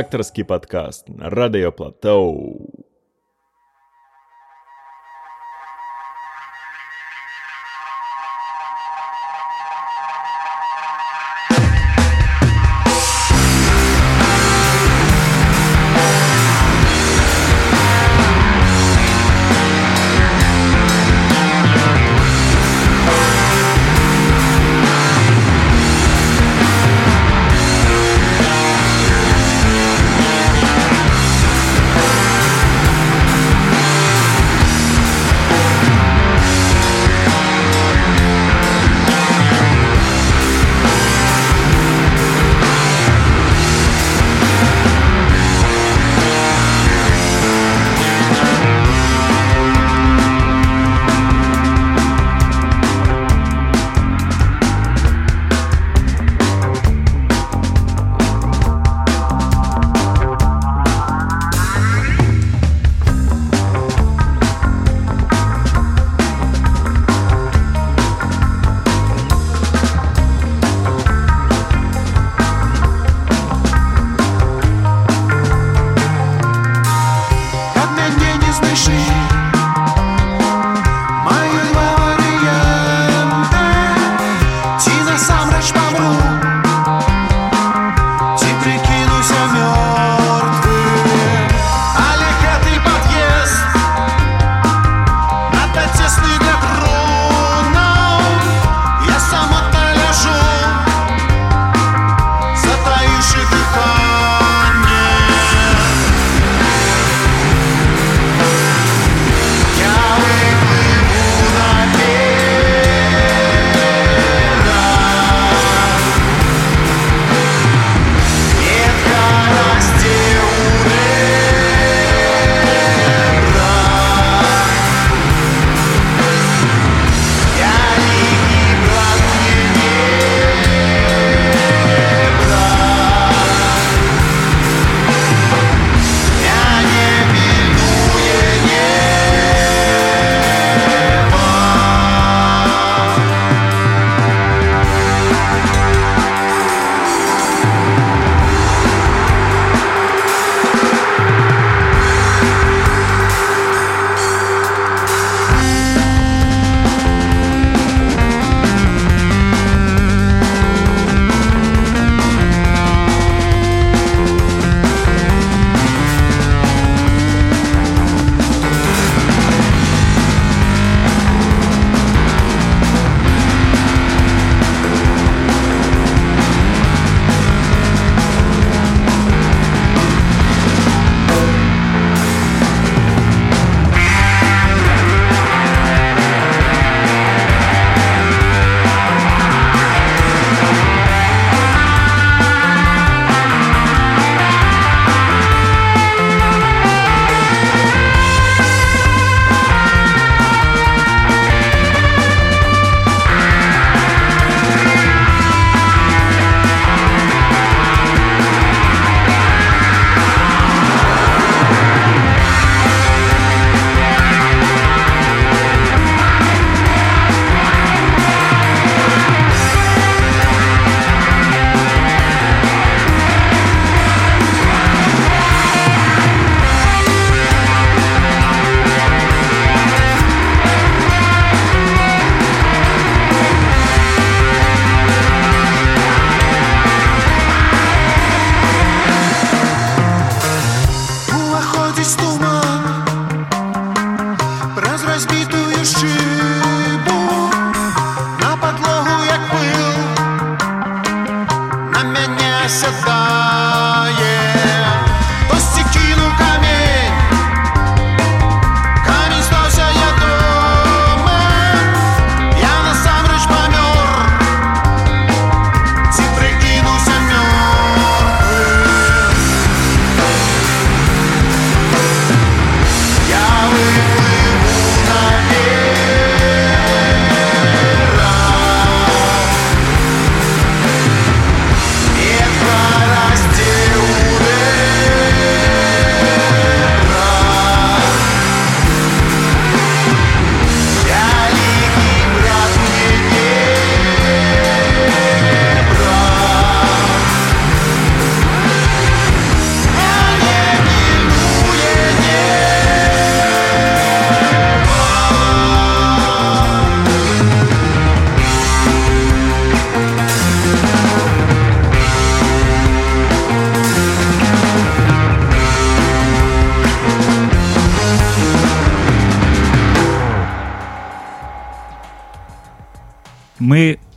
редакторський подкаст на Радіо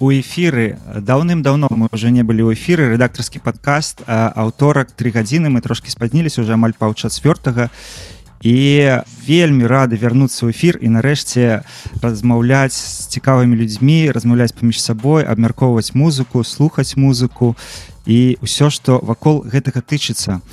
у эфіры даўным-даўно мы уже не былі ў эфіры рэдактарскі падкаст аўторак три гадзіны мы трошки спазніліся уже амаль паўчацвёртага і вельмі рады вярнуцца ў эфір і нарэшце размаўляць з цікавымі людзьмі размаўляць паміж сабой абмяркоўваць музыку слухаць музыку і ўсё што вакол гэтага тычыцца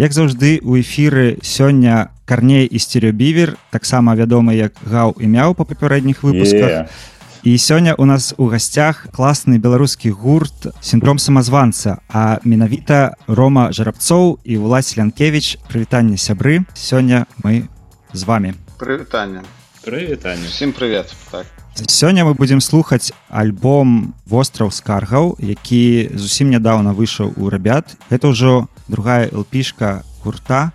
як заўжды у эфіры сёння карней і стереобівер таксама вядомы як гаў імяў па папярэдніх выпусках. Yeah. І сёння у нас у гасцях класны беларускі гурт сіндром самазванца а менавіта рома жарабцоў і ўлась лянкевич прывітанне сябры. Сёння мы з вами прывітанне. Прывітанне. Всем привет так. Сёння мы будзем слухаць альбом востраў скаргаў які зусім нядаўна выйшаў у рабят. Это ўжо другая лпішка гурта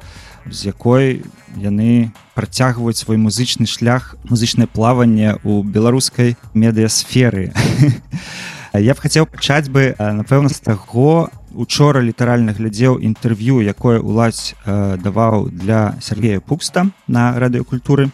з якой яны працягваюць свой музычны шлях музычнае плаванне у беларускай медыасферы. Я б хацеў пачаць бы напэўна з таго учора літаральна глядзеў інтэрв'ю якое уладзь даваў для Сергея пукста на радыёкультуры.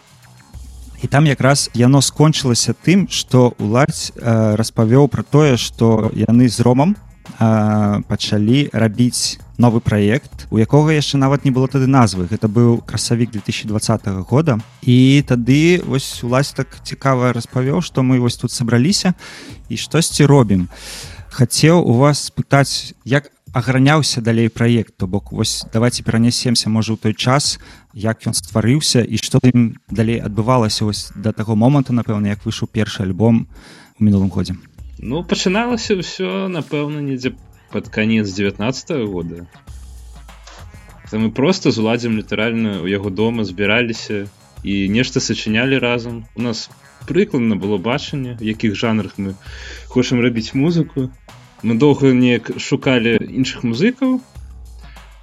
І там якраз яно скончылася тым што уладзь распавёў пра тое што яны з ромам пачалі рабіць новы праект у якога яшчэ нават не было тады назвы. Гэта быў красавік 2020 года. І тады вось улась так цікава распавёў што мы вось тут сабраліся і штосьці робім. Хацеў у вас спытаць як аграняўся далей праект то бок вось давайте перанясемся можа ў той час як ён стварыўся і што ім далей адбывалася вось да таго моманту напэўна як выйшаў першы альбом у мінулым годзе ну пачыналася ўсё напэўна недзе под конец 19 -го года. То мы просто зладзім літаральна у яго дома збіраліся і нешта сачынялі разам. У нас прыкладна было бачанне якіх жанрах мы хочам рабіць музыку. Мы доўга неяк шукалі іншых музыкаў.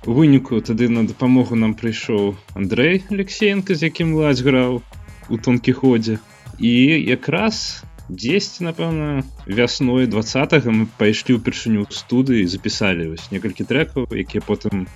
У выніку тады на дапамогу нам прыйшоў Андрей алексеенко з якім ладзь граў у тонкі ходзе і якраз 10 напэўна вясной два мы пайшлі ўпершыню студыі запісалі вось некалькі трекаў якія потым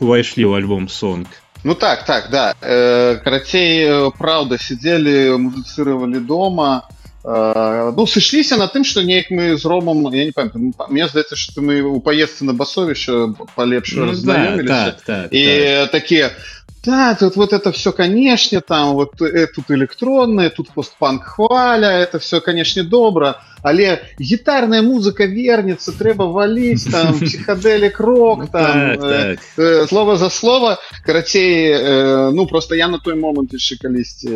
увайшлі ў альбом сонг ну так так да. Э, карацей праўда сидзелі музыцыравалі дома. Э, ну сышліся на тым што неяк мы з ромом я не памятаю мне здаецца што мы у паездцы на басовішча палепш ну, да, так, так, і так. такія да тут вот это все канешне там вот э, тут электронная тут постпанк хваля это все канешне добра але гітарная музыка вернется трэба валіць там психоделі крок ну там так, э, так. Э, слова за слова карацей э, ну просто я на той момант яшчэ калісьці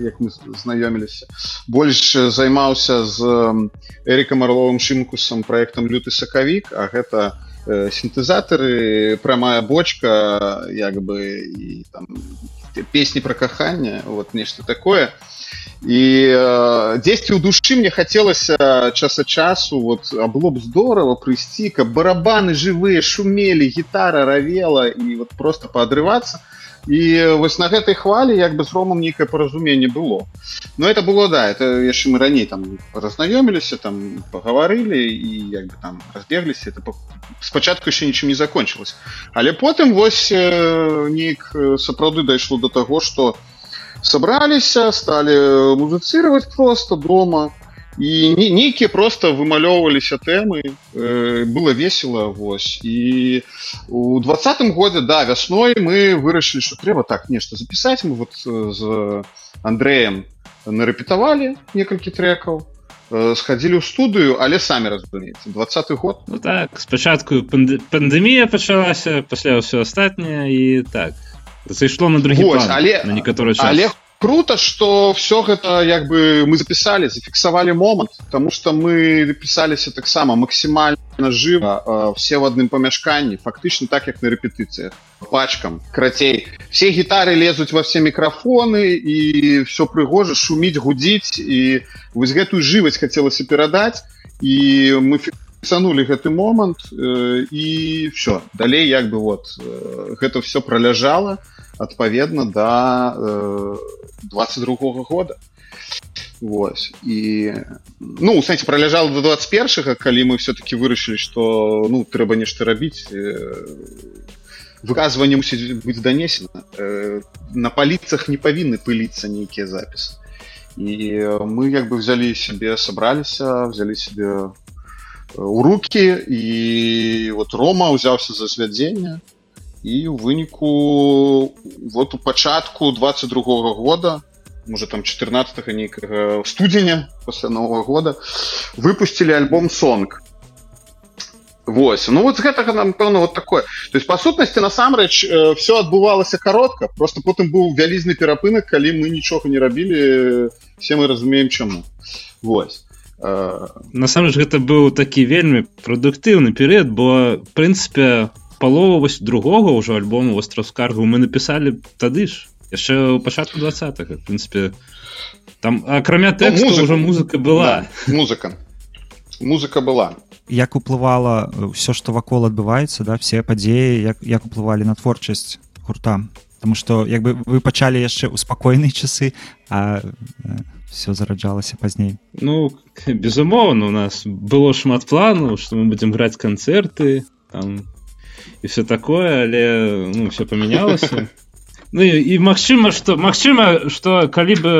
як мы знаёміліся больш займаўся з эриком орловым шымкусам проектам люты сакавік а гэта э, сінтэзатары прамая бочка як бы і там песні про каханне вот нешта такое і і э, дзесьці ў душы мне хацелася часа часу вот а было б здорово прыйсці каб барабаны жывыя шумелі гітара равела і вот просто паадрывацца і вось на гэтай хвалі як бы з ромам нейкае паразуменне было. Но это было да это яшчэ мы раней там разнаёміліся там пагаварылі і як бы там разбегліся это спачатку яшчэ нічым не закончилось. Але потым вось э, нейк э, сапраўды дайшло до того что у собраліся стали музыцировать просто дома і нейкія просто вымалёўваліся тэмы э, было весело вось і у двадцатым годзе да вясной мы вырашылі что трэба так нешта запісаць мы вот з андреем нарэпетавалі некалькі трекаў сходили ў студыю але самі разумеется. Двадцатый год. Ну, так спачатку пандемія пачалася пасля ўсё астатняе і так. Зайшло на другі Вось, але на некаторы але круто что все гэта як бы мы записали зафіксавалі момант потому что мы пісаліся таксама максімальна жыва все в адным памяшканні фактычна так як на рэпетыцыях пачкам крацей все гітары лезуць во все мікрафоны і все прыгожа шуміць гудзіць і вось гэтую жывасць хацелася перадаць і мы фі санулі гэты момант э, і все далей як бы вот э, гэта все проляжала адпаведна да э, 22 -го года. Вось. І ну у сэнсе проляжала до 21 калі мы все-таки вырашылі что ну трэба нешта рабіць э, выказванне мусіць быць данесена. Э, на паліцах не павінны пыліцца нейкія запісы. І мы як бы взялі сябе сабраліся взялі себе у руки і вот рома ўзяўся за звядзення і у выніку вот у пачатку 22 -го года можа там 14 нейкага студзеня пасля нового года выпустили альбом сонг Вось ну вот з гэтага нам пэўна вот такое. То есть па сутнасці насамрэч э, все адбывалася каротка просто потым быў вялізны перапынак калі мы нічога не рабілі все мы разумеем чаму. Вось насамрэч гэта быў такі вельмі прадуктыўны перыяд бо прынцыпе палова вось другога ўжо альбому востров скаргу мы напісалі тады ж яшчэ ў пачатку два прынпе там акрамя тэксту ну, ўжо музыка была. Да, музыка. Музыка была. Як уплывала ўсё што вакол адбываецца да все падзеі як, як уплывалі на творчасць гурта? Таму што як бы вы пачалі яшчэ ў спакойныя часы а все зараджалася пазней. Ну безумоўна у нас было шмат плану што мы будзем граць канцэрты там і все такое але ну, все памянялася Ну і магчыма што магчыма што калі бы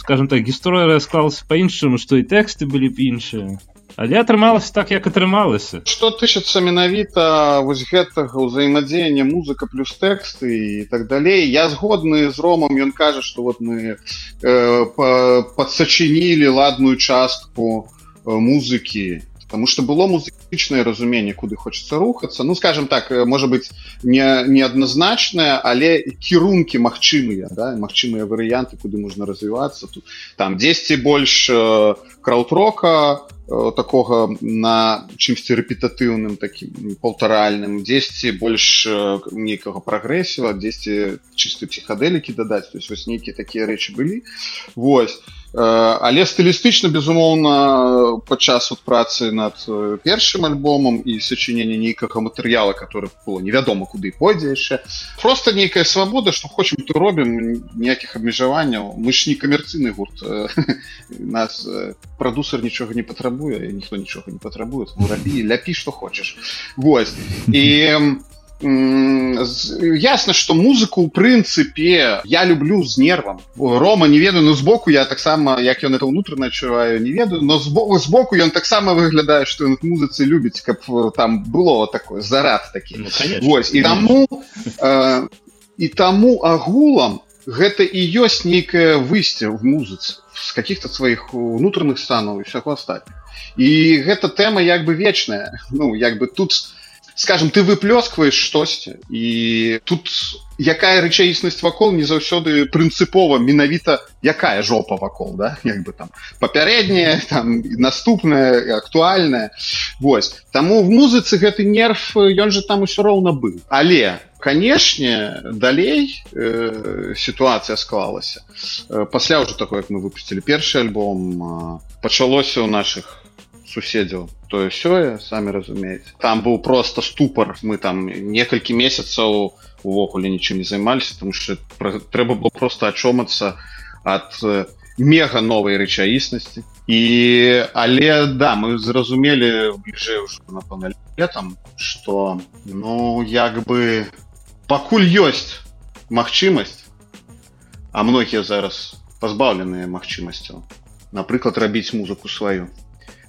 скажем так гісторыя склалася па-іншаму што і тэксты былі б іншыя але атрымалася так як атрымалася что тычыцца менавіта вось гэтага ўзаемадзеяння музыка плюс тэксты і так далей я згодны з ромам ён кажа что вот мы э, падсачынілі ладную частку э, музыкі потому что было музычнае разуменне куды хочется рухацца ну скажем так э, может быть не неадназначная але кірункі магчымыя да магчымыя варыянты куды можна развівацца тут там 10 больш э, краудрока э, такога на чымсьці рэпетатыўным таким полторальным. 10 больш нейкага прагрэсіва 10 чысты псіхадэлікі дадаць то есть вось нейкія такія рэчы былі восьось але стылістычна безумоўна падчас от працы над першым альбомам і сачынення нейкага матэрыяла который было невядома куды пойдзе яшчэ просто нейкая свабода что хочам то робім ніякіх абмежаванняў мы ж не камерцыйны гурт нас прадусар нічога не патрабуе ніхто нічога не патрабуе рабі ляпі что хочаш вось і ясно что музыку у прынцыпе я люблю з нервам рома не ведаю но збоку я таксама як ён это унутрана адчуваю не ведаю но збоку збоку ён таксама выглядае что музыцы любіць каб там было такое зарад такі ну, Вось і таму э, і таму агулам гэта і ёсць нейкае выйсце в музыцы з каких-то сваіх унутраных станаў і всяго астатня і гэта тэма як бы вечная. Ну як бы тут у скажем ты выплёскваешь штосьці і тут якая рэчаіснасць вакол не заўсёды прынцыпова менавіта якая жопа вакол да? Як бы там папярэдняя там наступная актуальная. Вось. Таму в музыцы гэты нерв ён же там усё роўна быў. Але канешне далей э, сітуацыя склалася. Э, пасля ўжо такое як мы выпусцілі першы альбом э, пачалося ў наших суседзяў тое сёе самі разумееце там быў просто ступор. Мы там некалькі месяцаў увогуле нічым не займаліся тому что трэба было просто ачомацца ад мега новай рэчаіснасці і але да мы зразумелі бліжэй напэўна летом что ну як бы пакуль ёсць магчымасць а многія зараз пазбаўленыя магчымасцяў напрыклад рабіць музыку сваю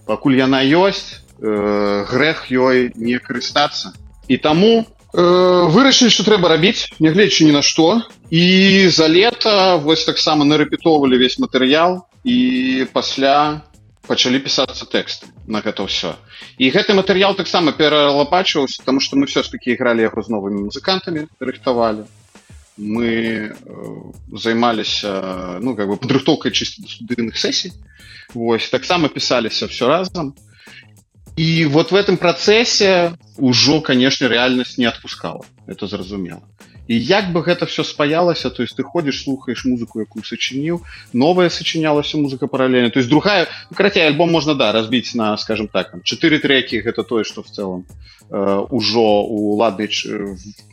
пакуль яна ёсць э, грэх ёй не карыстацца. І таму э, вырашылі што трэба рабіць нягледзячы ні на што. І за лета вось таксама нарэпетоўвалі весь матэрыял і пасля пачалі пісацца тэксты на гэта ўсё. І гэты матэрыял таксама пералапачваўся тому што мы все ж таки ігралі яго з новымі музыкантамі рыхтавалі мы э, займаліся ну как бы падрыхтоўкай чысці студыйных сесій Вось таксама пісаліся все разам. І вот в этом працэсе ўжо, канешне, рэальнасць не адпускала. Это зразумела. І як бы гэта все спаялася, то есть ты ходзіш, слухаеш музыку, якую сачыніў, новая сачынялася музыка паралельна. То есть другая ну, карацей альбом можна да разбіць на скажем так чатыры трекі гэта тое, што в цэлым э, ужо у ладнай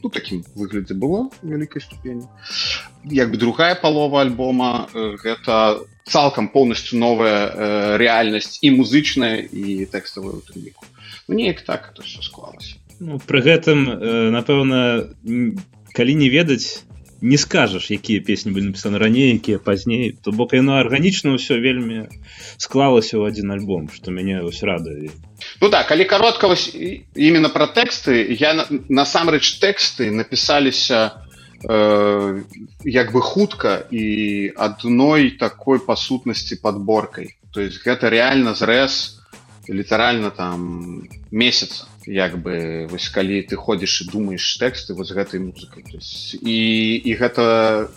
ну, такім выглядзе было вялікай ступені. Як бы другая палова альбома э, гэта цалкам поўнасцю новая э, рэальнасць і музычная і тэкставую утрымніку ну, неяк так это все склалася ну, пры гэтым э, напэўна калі не ведаць не скажаш якія песні былі напісаны раней якія пазней то бок яно арганічна ўсё вельмі склалася ў адзін альбом што мяне вось радуе. Ну да калі каротка вось именно про тэксты я насамрэч тэксты напісаліся э, як бы хутка і адной такой па сутнасці подборкай то есть гэта реально зрэз літаральна там месяца як бы вось калі ты ходзіш і думаеш тэксты вось гэтай музыкай і і гэта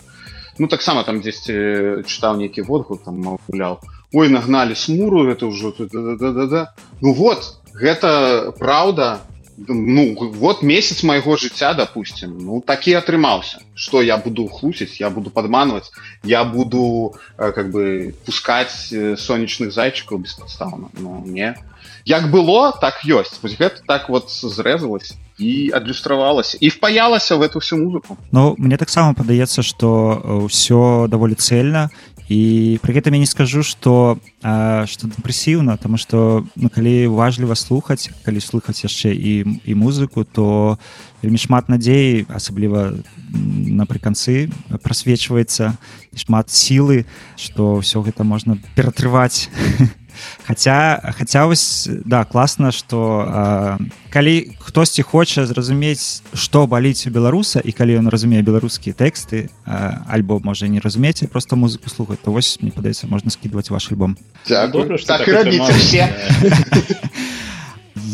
ну таксама там дзесьці чытаў нейкі водгук там маўляў ой нагналі смуру гэта ўжо да, да, да, да. ну вот гэта праўда ну вот месяц майго жыцця допустим ну такі атрымаўся что я буду хлусіць я буду падманваць я буду э, как бы пускать э, сонечных зайчыкаў беспадстаўна ну не. Як было так ёсць вось гэта так вот зрэзалась і адлюстравалася і впаялася в эту всю музыку. Ну мне таксама падаецца что ўсё даволі цельна і пры гэтым я не скажу что что дэпрэсіўна тому что ну, калі важліва слухаць калі слухаць яшчэ і і музыку то вельмі шмат надзей асабліва напрыканцы прасвечваецца шмат сілы что ўсё гэта можна ператрываць хотя хотя вось да класна что калі хтосьці хоча зразумець что баліць у беларуса і калі ён разумее беларускія тэксты альбо можа не разумеце просто музыку слухаць то вось мне падаецца можна скидывать ваш альбом. Добре, так, так і рабіце все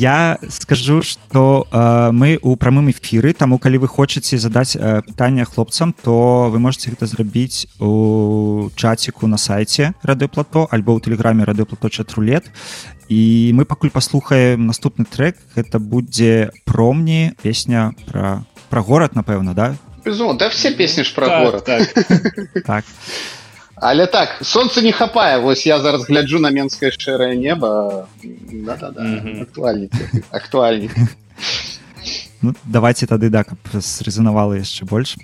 я скажу что э, мы у прамым эфіры таму калі вы хочаце задаць э, пытанне хлопцам то вы можете гэта зрабіць у чаціку на сайте радыоплато альбо ў тэлеграме радыоплато чатрулет і мы пакуль паслухаем наступны трек это будзе промні песня про про горад напэўна да? Безумно, да все песні ж про так, город. так. так але так солнце не хапае вось я зараз гляджу на менскае шэрае неба да, да, да. mm -hmm. актуальней актуальней ну, давайте тады да каб срезанавала яшчэ больш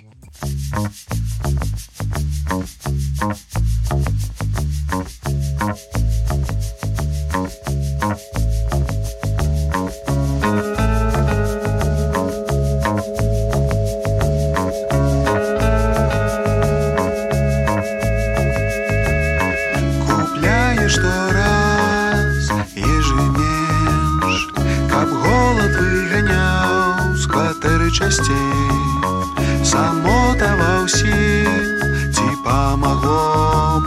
часцей самота ва ўсім ці памагло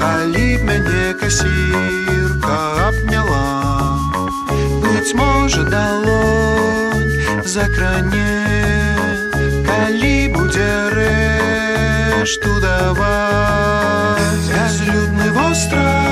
калі б мяне касірка абняла быць можа далонь закране калі будзе рэшту даваць бязлюдны востраў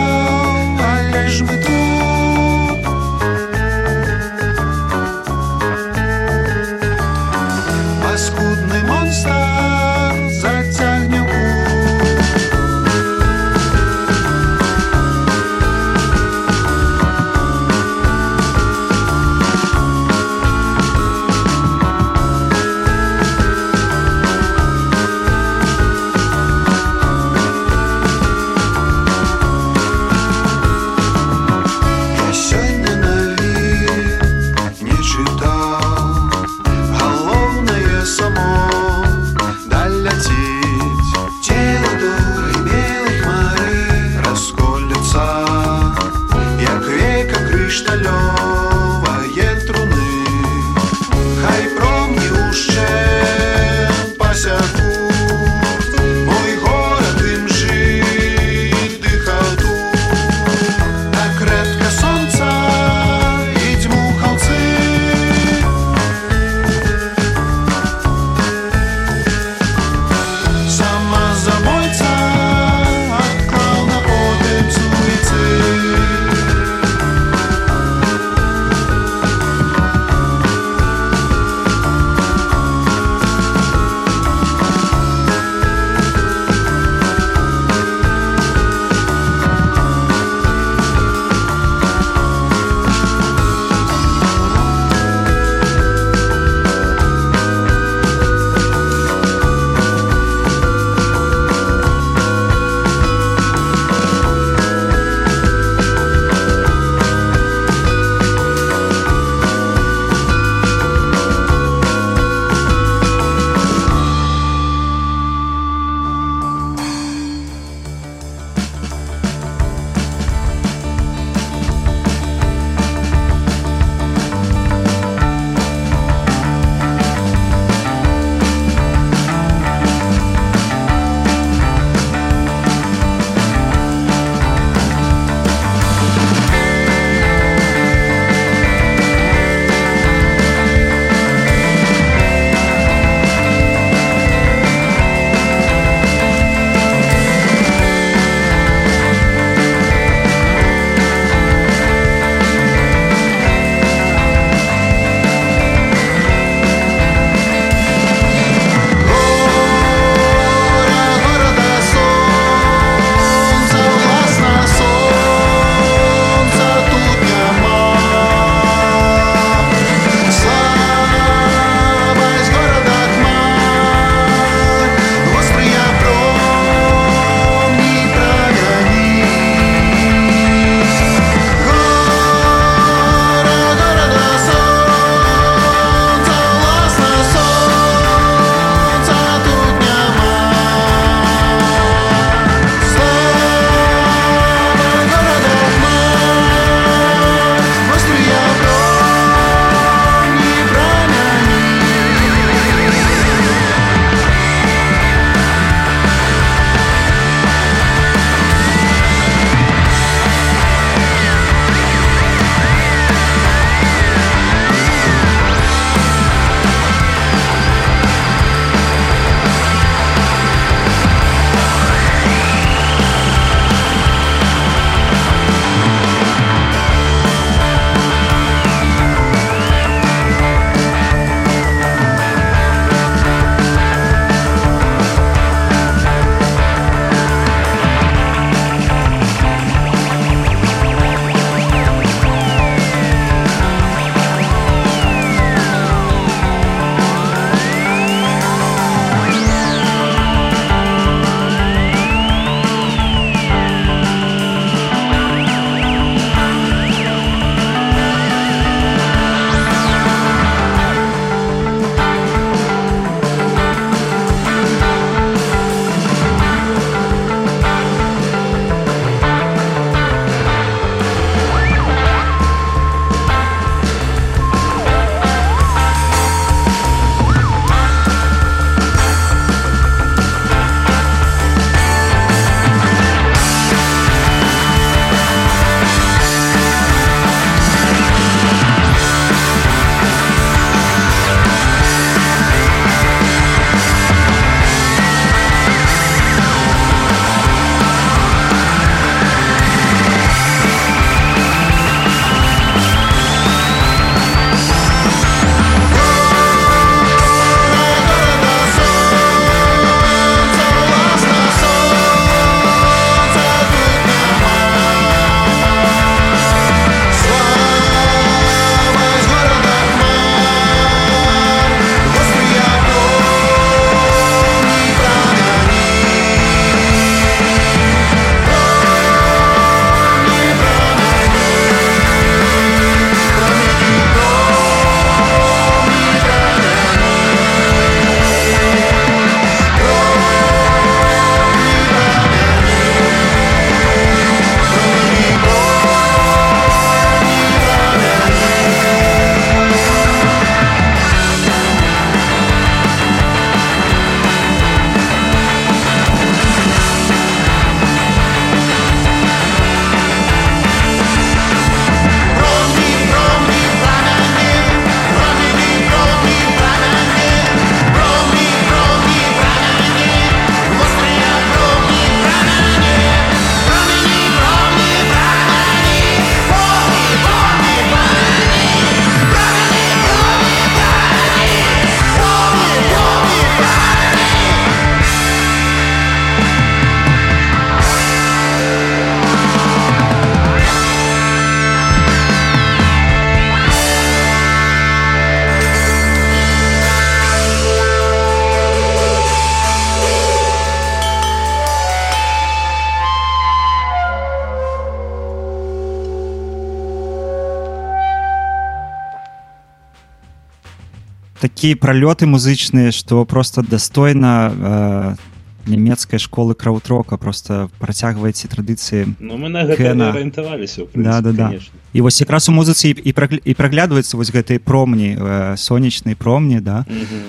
такія пралёты музычныя што просто дастойна э, нямецкай школы краутрока просто працягваеце традыцыі Ну мы на арыентаваліся Да, да, да. і вось якраз у музыцы і, і, прагля- і праглядваецца вось гэтыя промні э, сонечнай промні да.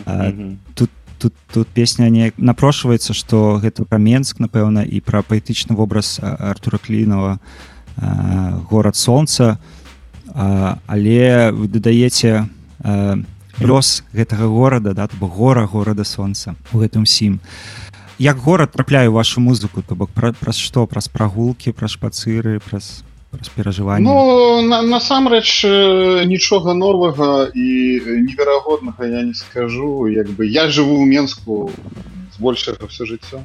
А, тут тут тут песня не напрошваецца што гэта пра менск напэўна і пра паэтычны вобраз артура клінова а, горад солнца а, але вы дадаеце а, лёс гэтага горада да то бок гора горада солнца у гэтым сім. Як горад трапляе ў вашу музыку то бок пра, праз што? Праз прагулкі праз шпацыры праз праз перажыванне Ну на, насамрэч э, нічога новага і неверагоднага я не скажу. Як бы я жыву ў менску збольшага все жыццё.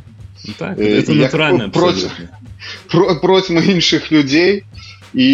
Так, Э, натуральна проці- про, процьма іншых людзей і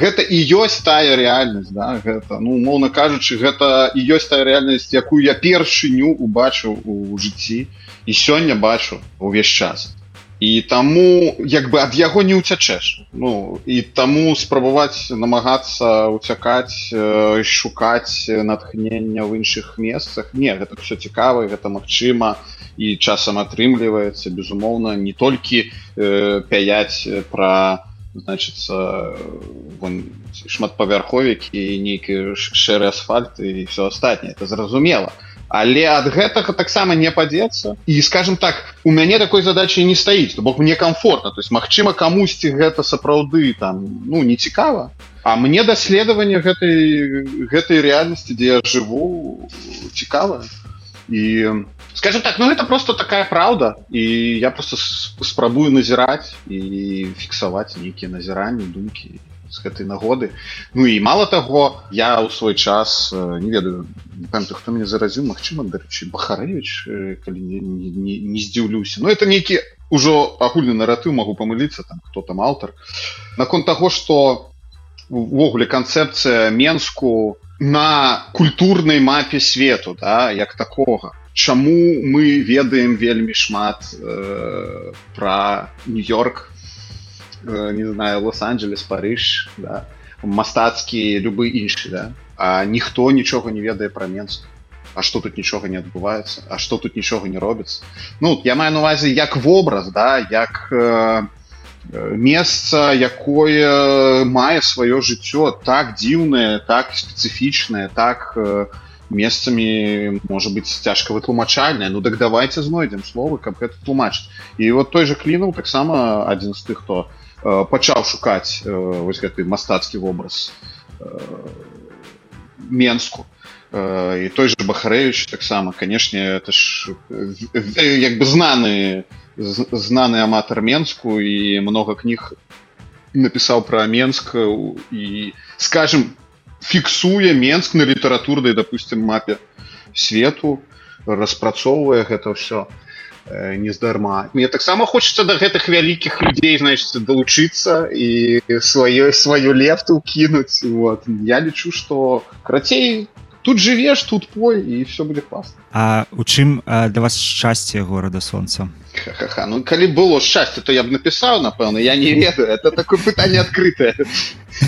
гэта і ёсць тая рэальнасць да гэта ну моўна кажучы гэта і ёсць тая рэальнасць якую я першыню убачыў у жыцці і сёння бачу увесь час. І таму як бы ад яго не ўцячэш. Ну і таму спрабаваць намагацца уцякаць шукаць натхнення ў іншых месцах. Не гэта все цікава гэта магчыма і часам атрымліваецца безумоўна не толькі э, пяяць пра значится вон, шматпавярховікі і нейкі шэры асфальт і все астатняе это зразумела але ад гэтага таксама не падзецца. І скажем так у мяне такой задачи не стаіць то бок мне комфортно. То есть Мачыма камусьці гэта сапраўды там ну не цікава. А мне даследаванне гэтай гэтай рэальнасці дзе я жыву цікава. І скажем так ну это просто такая праўда і я просто спрабую назіраць і фіксаваць нейкія назіранні думкі з гэтай нагоды. Ну і мало таго я ў свой час э, не ведаю памятаю хто мне заразіў Мачыма дарэчы бахарэвич э, калі не, не, не, здзіўлюся ну это нейкі ўжо агульны наратыў могу памыліцца там хто там аўтар наконт таго что увогуле канцэпцыя менску на культурнай мапе свету да як такога чаму мы ведаем вельмі шмат э, пра нью-йорк э, не знаю лос-анджелес парыж да, мастацкі любы іншы да? а ніхто нічога не ведае пра менск А што тут нічога не адбываецца? А што тут нічога не робіцца? Ну я маю на увазе як вобраз да як э, э, месца якое мае сваё жыццё так дзіўнае так спецыфічнае так э, месцамі можа быць цяжка вытлумачальная ну так давайте знойдзем словы каб гэта тлумачыць і вот той же клінуў таксама адзін з тых хто э, пачаў шукаць э, вось гэты мастацкі вобраз э, менску Э, і той же бахарэвич таксама канешне это ж э, э, як бы знаны з- знаны аматар менску і много кніг напісаў пра менск э, і скажем фіксуе менск на літаратурнай допустим мапе свету распрацоўвае гэта ўсё э, нездарма. Мне таксама хочется да гэтых вялікіх людзей значит далучыцца і сваё сваю лефту кінуць. Вот. Я лічу что карацей тут жывеш тут пой і все будзе класна А у чым а, для вас шчасце горада солнца Ха-ха-ха. Ну, калі было шчасце, то я б напісаў, напэўна, я не ведаю. Это такое пытанне адкрытае.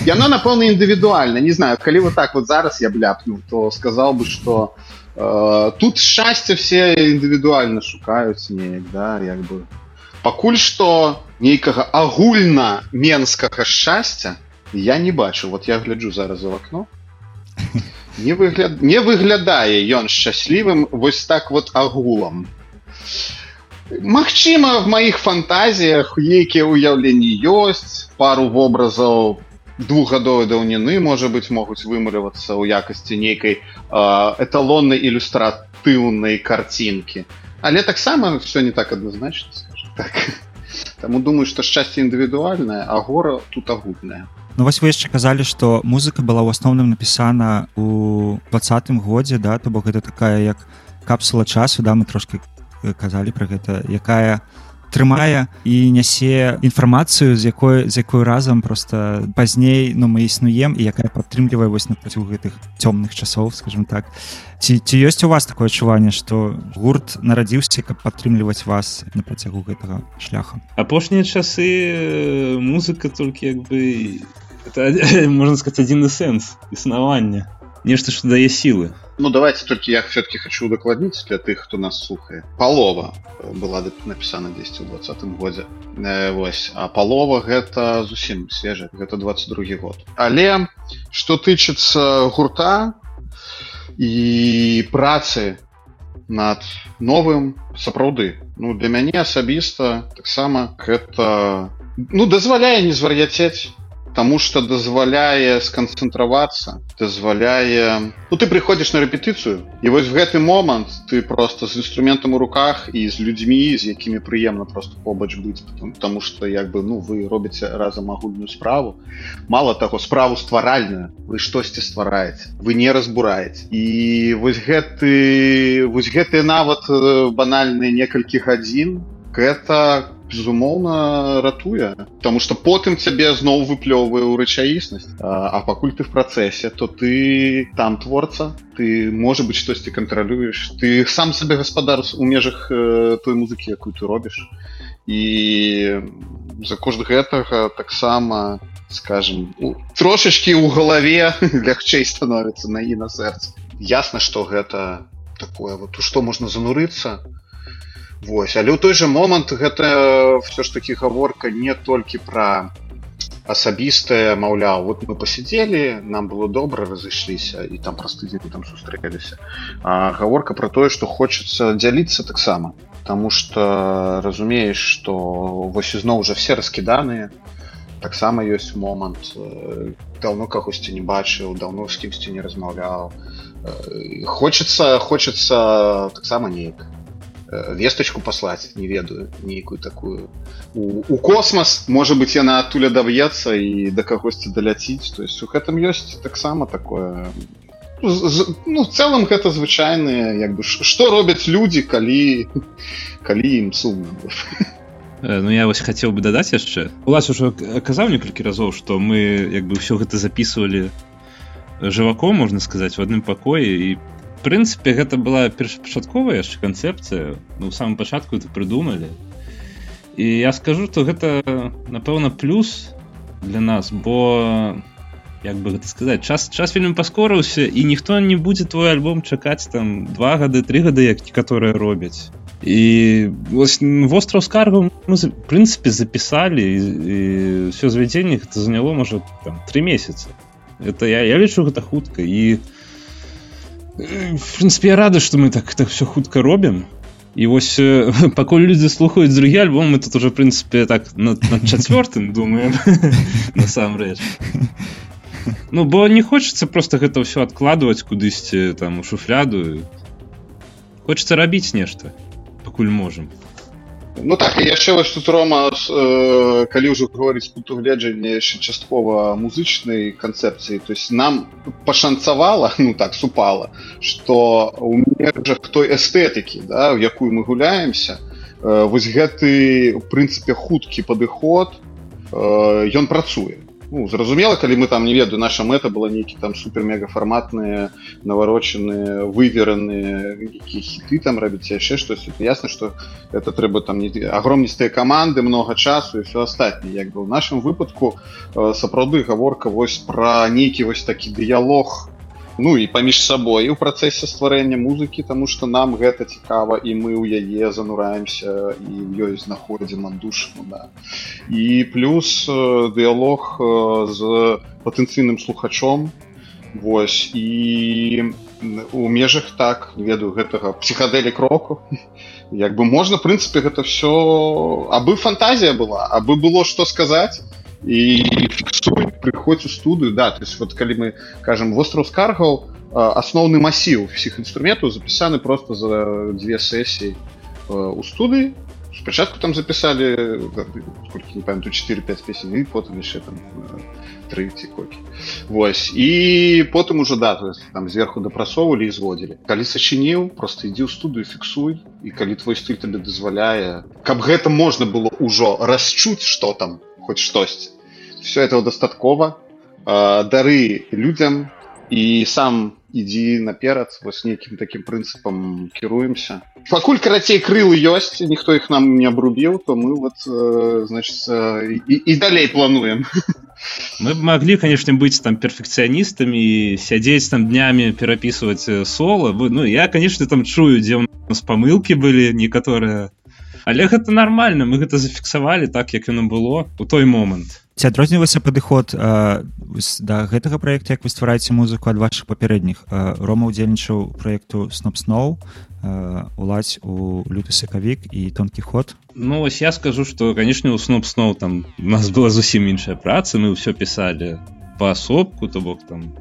Яно, напэўна, індывідуальна. Не знаю, калі вот так вот зараз я б ляпнуў, то сказаў бы, што э, тут шчасце все індывідуальна шукаюць неяк, да, як бы. Пакуль што нейкага агульна менскага шчасця я не бачу. Вот я гляджу зараз у акно. Не, выгляд... не выглядае ён шчаслівым вось так вот агулам. Магчыма, в маіх фантазіях нейкія ўяўленні ёсць, пару вобразаў двухгадовай даўніны, можа быць, могуць вымалівацца ў якасці нейкай эталоннай ілюстратыўнай карцінкі. Але таксама все не так адназначна, так. Таму думаю, што шчасце індывідуальнае, а гора тут агульнае. Ну вось вы яшчэ казалі што музыка была ў асноўным напісана у двадцатым годзе да то бок гэта такая як капсула часу да мы трошки э, казалі пра гэта якая трымае і нясе інфармацыю з якой з якой разам просто пазней ну мы існуем і якая падтрымлівае вось на працягу гэтых цёмных часоў скажем так. Ці ці ёсць у вас такое адчуванне што гурт нарадзіўся каб падтрымліваць вас на працягу гэтага шляха апошнія часы э, музыка толькі як бы это, можна сказать адзіны сэнс існавання нешта што дае сілы Ну давайте только я все-таки хочу удакладніць для тых хто нас слухае палова была напісана 10 у двадцатым годзе э, вось а палова гэта зусім свежа гэта 22 год. Але что тычыцца гурта і працы над новым сапраўды ну для мяне асабіста таксама гэта ну дазваляе не звар'яцець Таму што дазваляе сканцэнтравацца, дазваляе ну, ты прыходзіш на рэпетыцыю і вось в гэты момант ты просто з інструментам у руках і з людзьмі, з якімі прыемна просто побач быць Таму што як бы ну вы робіце разам агульную справу. Мала таго справу стваральную, вы штосьці ствараеце, вы не разбураеце. І вось гэты вось гэты нават банальныя некалькі гадзін гэта безумоўна ратуе потому что потым цябе зноў выплёўвае ў рэчаіснасць. А, а пакуль ты в працэсе то ты там творца ты можа быть штосьці кантралюеш. Ты сам сабе гаспадар у межах э, той музыкі якую ты робіш. І за кошт гэтага таксама скажем трошачки ў галаве лягчэй становіцца на і на сэрца ясна что гэта такое вот у што можна занурыцца. то Вось але ў той жа момант гэта все ж таки гаворка не толькі пра асабістае маўляў вот мы пасядзелі нам было добра разышліся і там праз тыдзень там сустрэліся. Гаворка про тое што хочацца дзяліцца таксама. Таму что разумееш что вось ізноў уже все раскіданыя. Таксама ёсць момант давно кагосьці не бачыў давно з кімсьці не размаўляў. Хочется хочется таксама неяк. Э, весточку послать не ведаю нейкую такую. У, у космос может быть яна адтуля дав'ецца і да кагосьці даляціць то есть у гэтым ёсць таксама такое. Ну целом гэта звычайныя як бы что робяць людзі калі калі ім сумна э, Ну я вось хацеў бы дадаць яшчэ у вас ужо казаў некалькі разоў што мы як бы ўсё гэта записывалі жываком можна сказаць в адным пакоі і прынцыпе гэта была першапачатковая яшчэ канцэпцыя. Ну у самым пачатку это прыдумалі. І я скажу то гэта напэўна плюс для нас бо як бы гэта сказаць час час вельмі паскорыўся і ніхто не будзе твой альбом чакаць там два гады три гады як некаторыя робяць. І востраў скаргу мы прынцыпе запісалі все звядзенне это заняло можа там три месяца это я я лічу гэта хутка. І у в принципе я рада что мы так так все хутка робім і вось пакуль людзі слухаюць другі альбом мы тут уже прынцыпе так над чацвёртым думаем насамрэч ну бо не хочется просто гэта ўсё адкладваць кудысьці там у шуфляду. Хочется рабіць нешта пакуль можем Ну так яшчэ вось тут рома э, калі ўжо гаварыць пункту гледжання яшчэ часткова музычнай канцэпцыі то есть нам пашанцавала ну так супала что у межах той эстэтыкі да, в якую мы гуляемся э, вось гэты у прынцыпе хуткі падыход э, ён працуе ну, зразумела калі мы там не ведаю наша мэта была нейкі там супер мегафарматныя наварочаныя вывераныя хіты там рабіць яшчэ штось ясна что это трэба там не агромністыя каманды много часу і все астатніе як бы в нашем выпадку э, сапраўды гаворка вось пра нейкі вось такі дыялог ну і паміж сабой у працэсе стварэння музыкі тому что нам гэта цікава і мы ў яе занураемся і ёй знаходзім андушну да. і плюс э, дыялог э, з патэнцыйным слухачом. Вось і у межах так ведаю гэтага псіхадэлі кроку як бы можна прынцыпе гэта все абы фантазія была абы было што сказаць і прыходзь у студыю да то есть вот калі мы кажам востраў скаргаў асноўны масіў всіх інструментаў запісаны просто за две сесіі у студыі спачатку там запісалі не памятаю 4-5 песен і потым яшчэ там тры ці кокі Вось. І потым ужо да там зверху дапрасоўвалі і зводзілі калі сачыніў просто ідзі ў студыю фіксуй і калі твой стыль табе дазваляе каб гэта можна было ўжо расчуць что там хоть штось все этого дастаткова дары людям і сам ідзі наперад вось нейкім таким прынцыпам кіруемся пакуль карацей крылы ёсць ніхто іх нам не абрубіў то мы вот значит і, і далей плануем. Мы б маглі канешне быць там перфекцыяністамі сядзець там днямі перапісваць э, соло. Ну я канешне там чую дзе у нас памылкі былі некаторыя але гэта нармальна мы гэта зафіксавалі так як яно было у той момант ці адрозніваўся падыход э, да гэтага праекта як вы ствараеце музыку ад вашых папярэдніх. Э, рома удзельнічаў праекту сноп сноу уладзь у люты сакавік і тонкі ход. Ну вось я скажу что канешне у сноп сноў там у нас была зусім іншая праца. Мы ўсё пісалі паасобку то бок там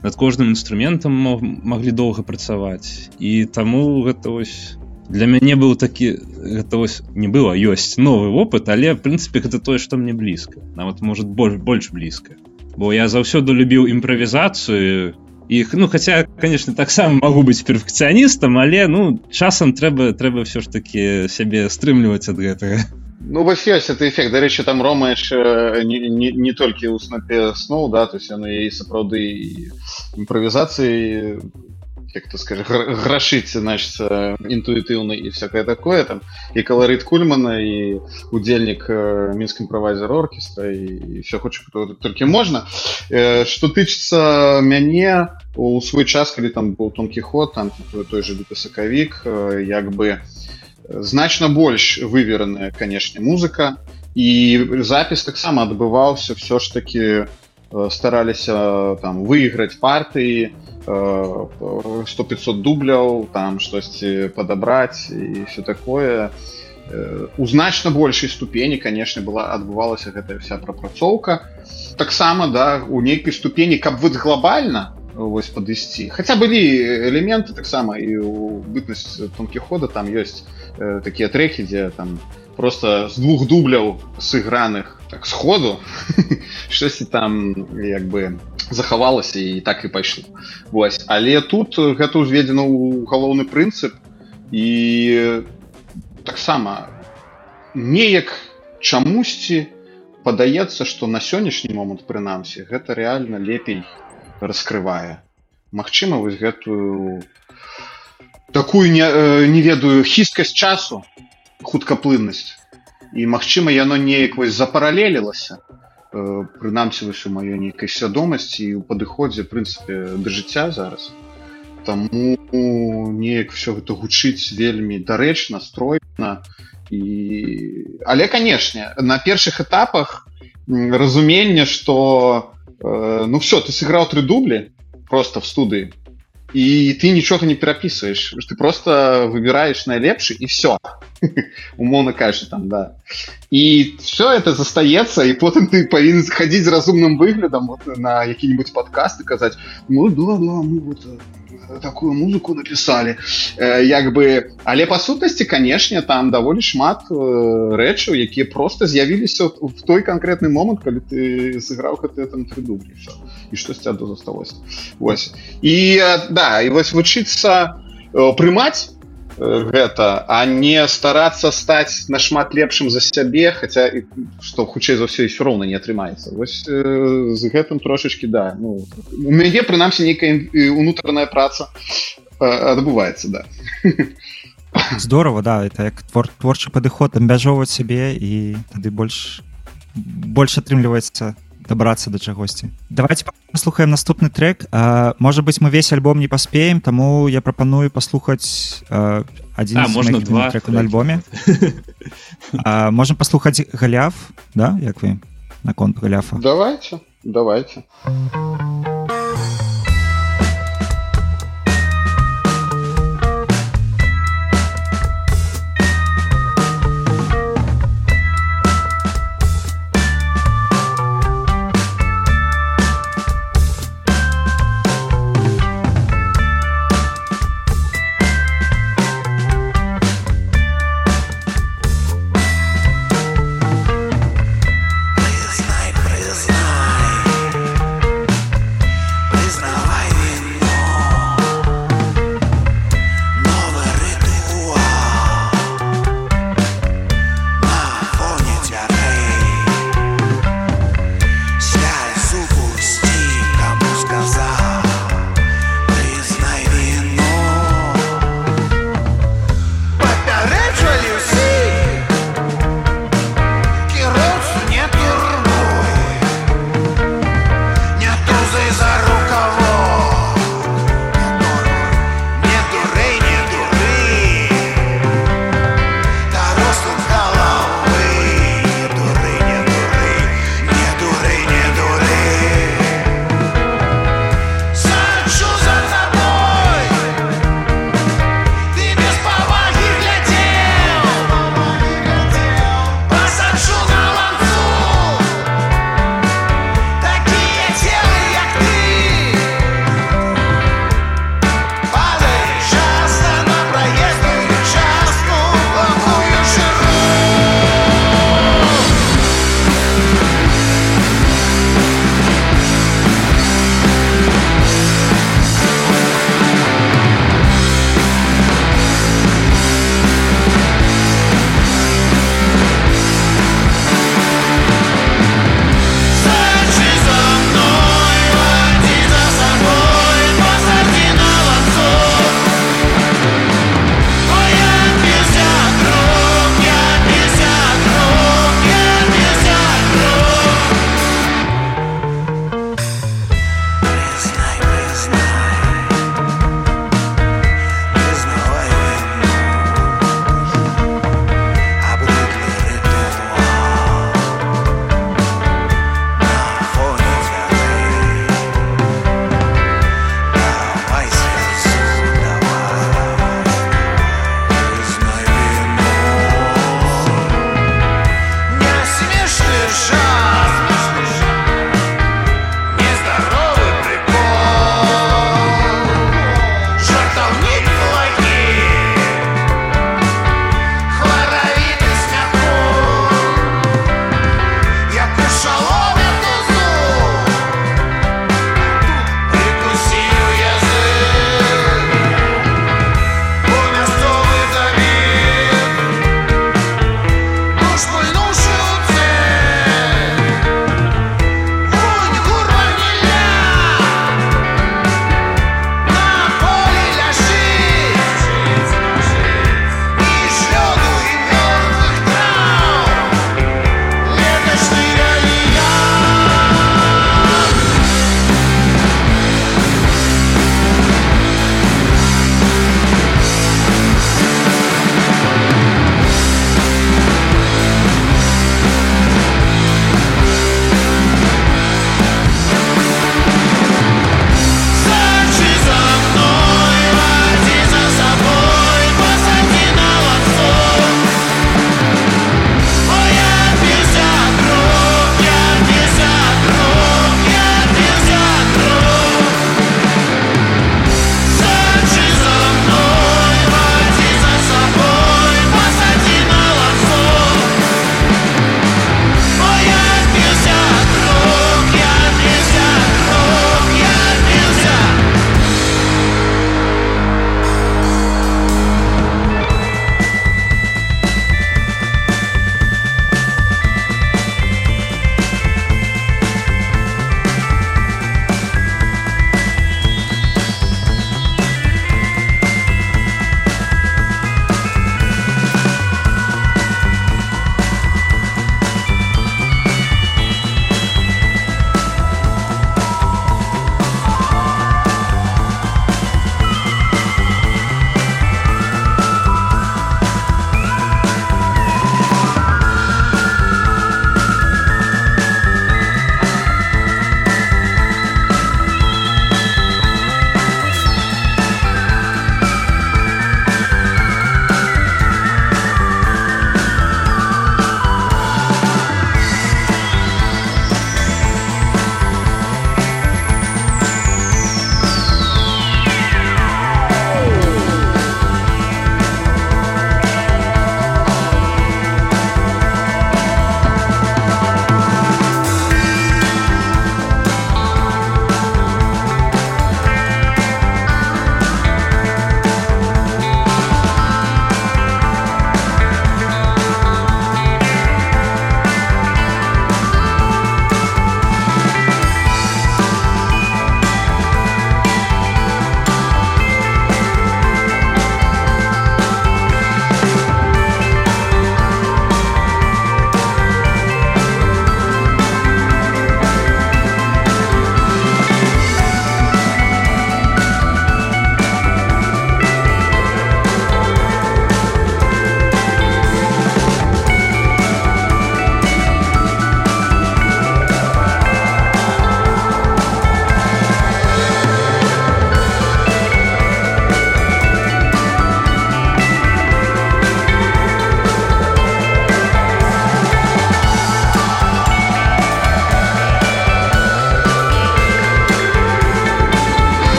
над кожным інструментам маглі доўга працаваць. І таму гэта вось для мяне быў такі гэта вось не было ёсць новы вопыт але в прынцыпе гэта тое што мне блізка нават может больш больш блізка бо я заўсёды любіў імправізацыю іх ну хаця конечно таксама могу быць перфекцыяністам але ну часам трэба трэба ўсё ж таки сябе стрымліваць ад гэтага Ну вось ёсць это эфект дарэчы там рома яшчэ не, не, не толькі ў снапе сноў да то есть яны сапраўды імправізацыі як то скажи грашыць значит інтуітыўна і всякое такое там і каларыт кульмана і удзельнік мінскім правайзер оркестра і все хоча толькі можна что тычыцца мяне у свой час калі там быў тонкі ход там той же сакавік як бы значна больш вывераная канешне музыка і запіс таксама адбываўся все ж таки стараліся там выйграць партыі 100-500 дубляў там штосьці падабраць і все такое. У значна большай ступені конечно была адбывалася гэтая вся прапрацоўка таксама да у нейкай ступені каб вы глобальна вось падысці хаця былі элементы таксама і у бытнасць тонкі хода там ёсць э, такія трэкі дзе там просто з двух дубляў сыграных так сходу штосьці там як бы захавалася і так і пайшло. Вось. Але тут гэта ўзведзена ў галоўны прынцып і таксама неяк чамусьці падаецца што на сённяшні момант прынамсі гэта рэальна лепей раскрывае. Магчыма вось гэтую такую не, не ведаю хісткасць часу хуткаплыннасць. І магчыма яно неяк вось запаралелілася прынамсі вось у маёй нейкай свядомасці і ў падыходзе прынцыпе да жыцця зараз. Таму неяк все гэта гучыць вельмі дарэчна стройна. І але канешне на першых этапах разумення что э, ну все ты сыграў тры дублі просто в студыі і ты нічога не перапісваеш ты просто выбираешь найлепшы і все умоўно кажа там да. І все это застаецца і потым ты павінен схадзіць з разумным выглядам вот, на які-нибудь подкасты казаць ну да, да, мы вот э, такую музыку написали э, як бы але па сутнасці канешне там даволі шмат э, рэчаў якія просто з'явіліся в той конкретны момант калі ты сыграў гэты там три дублі і штось аду засталося Вось і э, да і вось вучыцца э, прымаць гэта а не старацца стаць нашмат лепшым за сябе хаця што хутчэй за ўсё ўсё роўна не атрымаецца вось э, з гэтым трошачки да ну, у мяне прынамсі нейкая унутраная праца э, адбываецца да. Здорово да это як твор творчы падыход абмяжоўваць сябе і тады больш больш атрымліваецца дабрацца да чагосьці давайте паслухаем наступны трек. А, можа быть мы весь альбом не паспеем таму я прапаную паслухаць адзін можна два треку на альбоме. можем паслухаць галяф да як вы наконт галяфа давайте давайте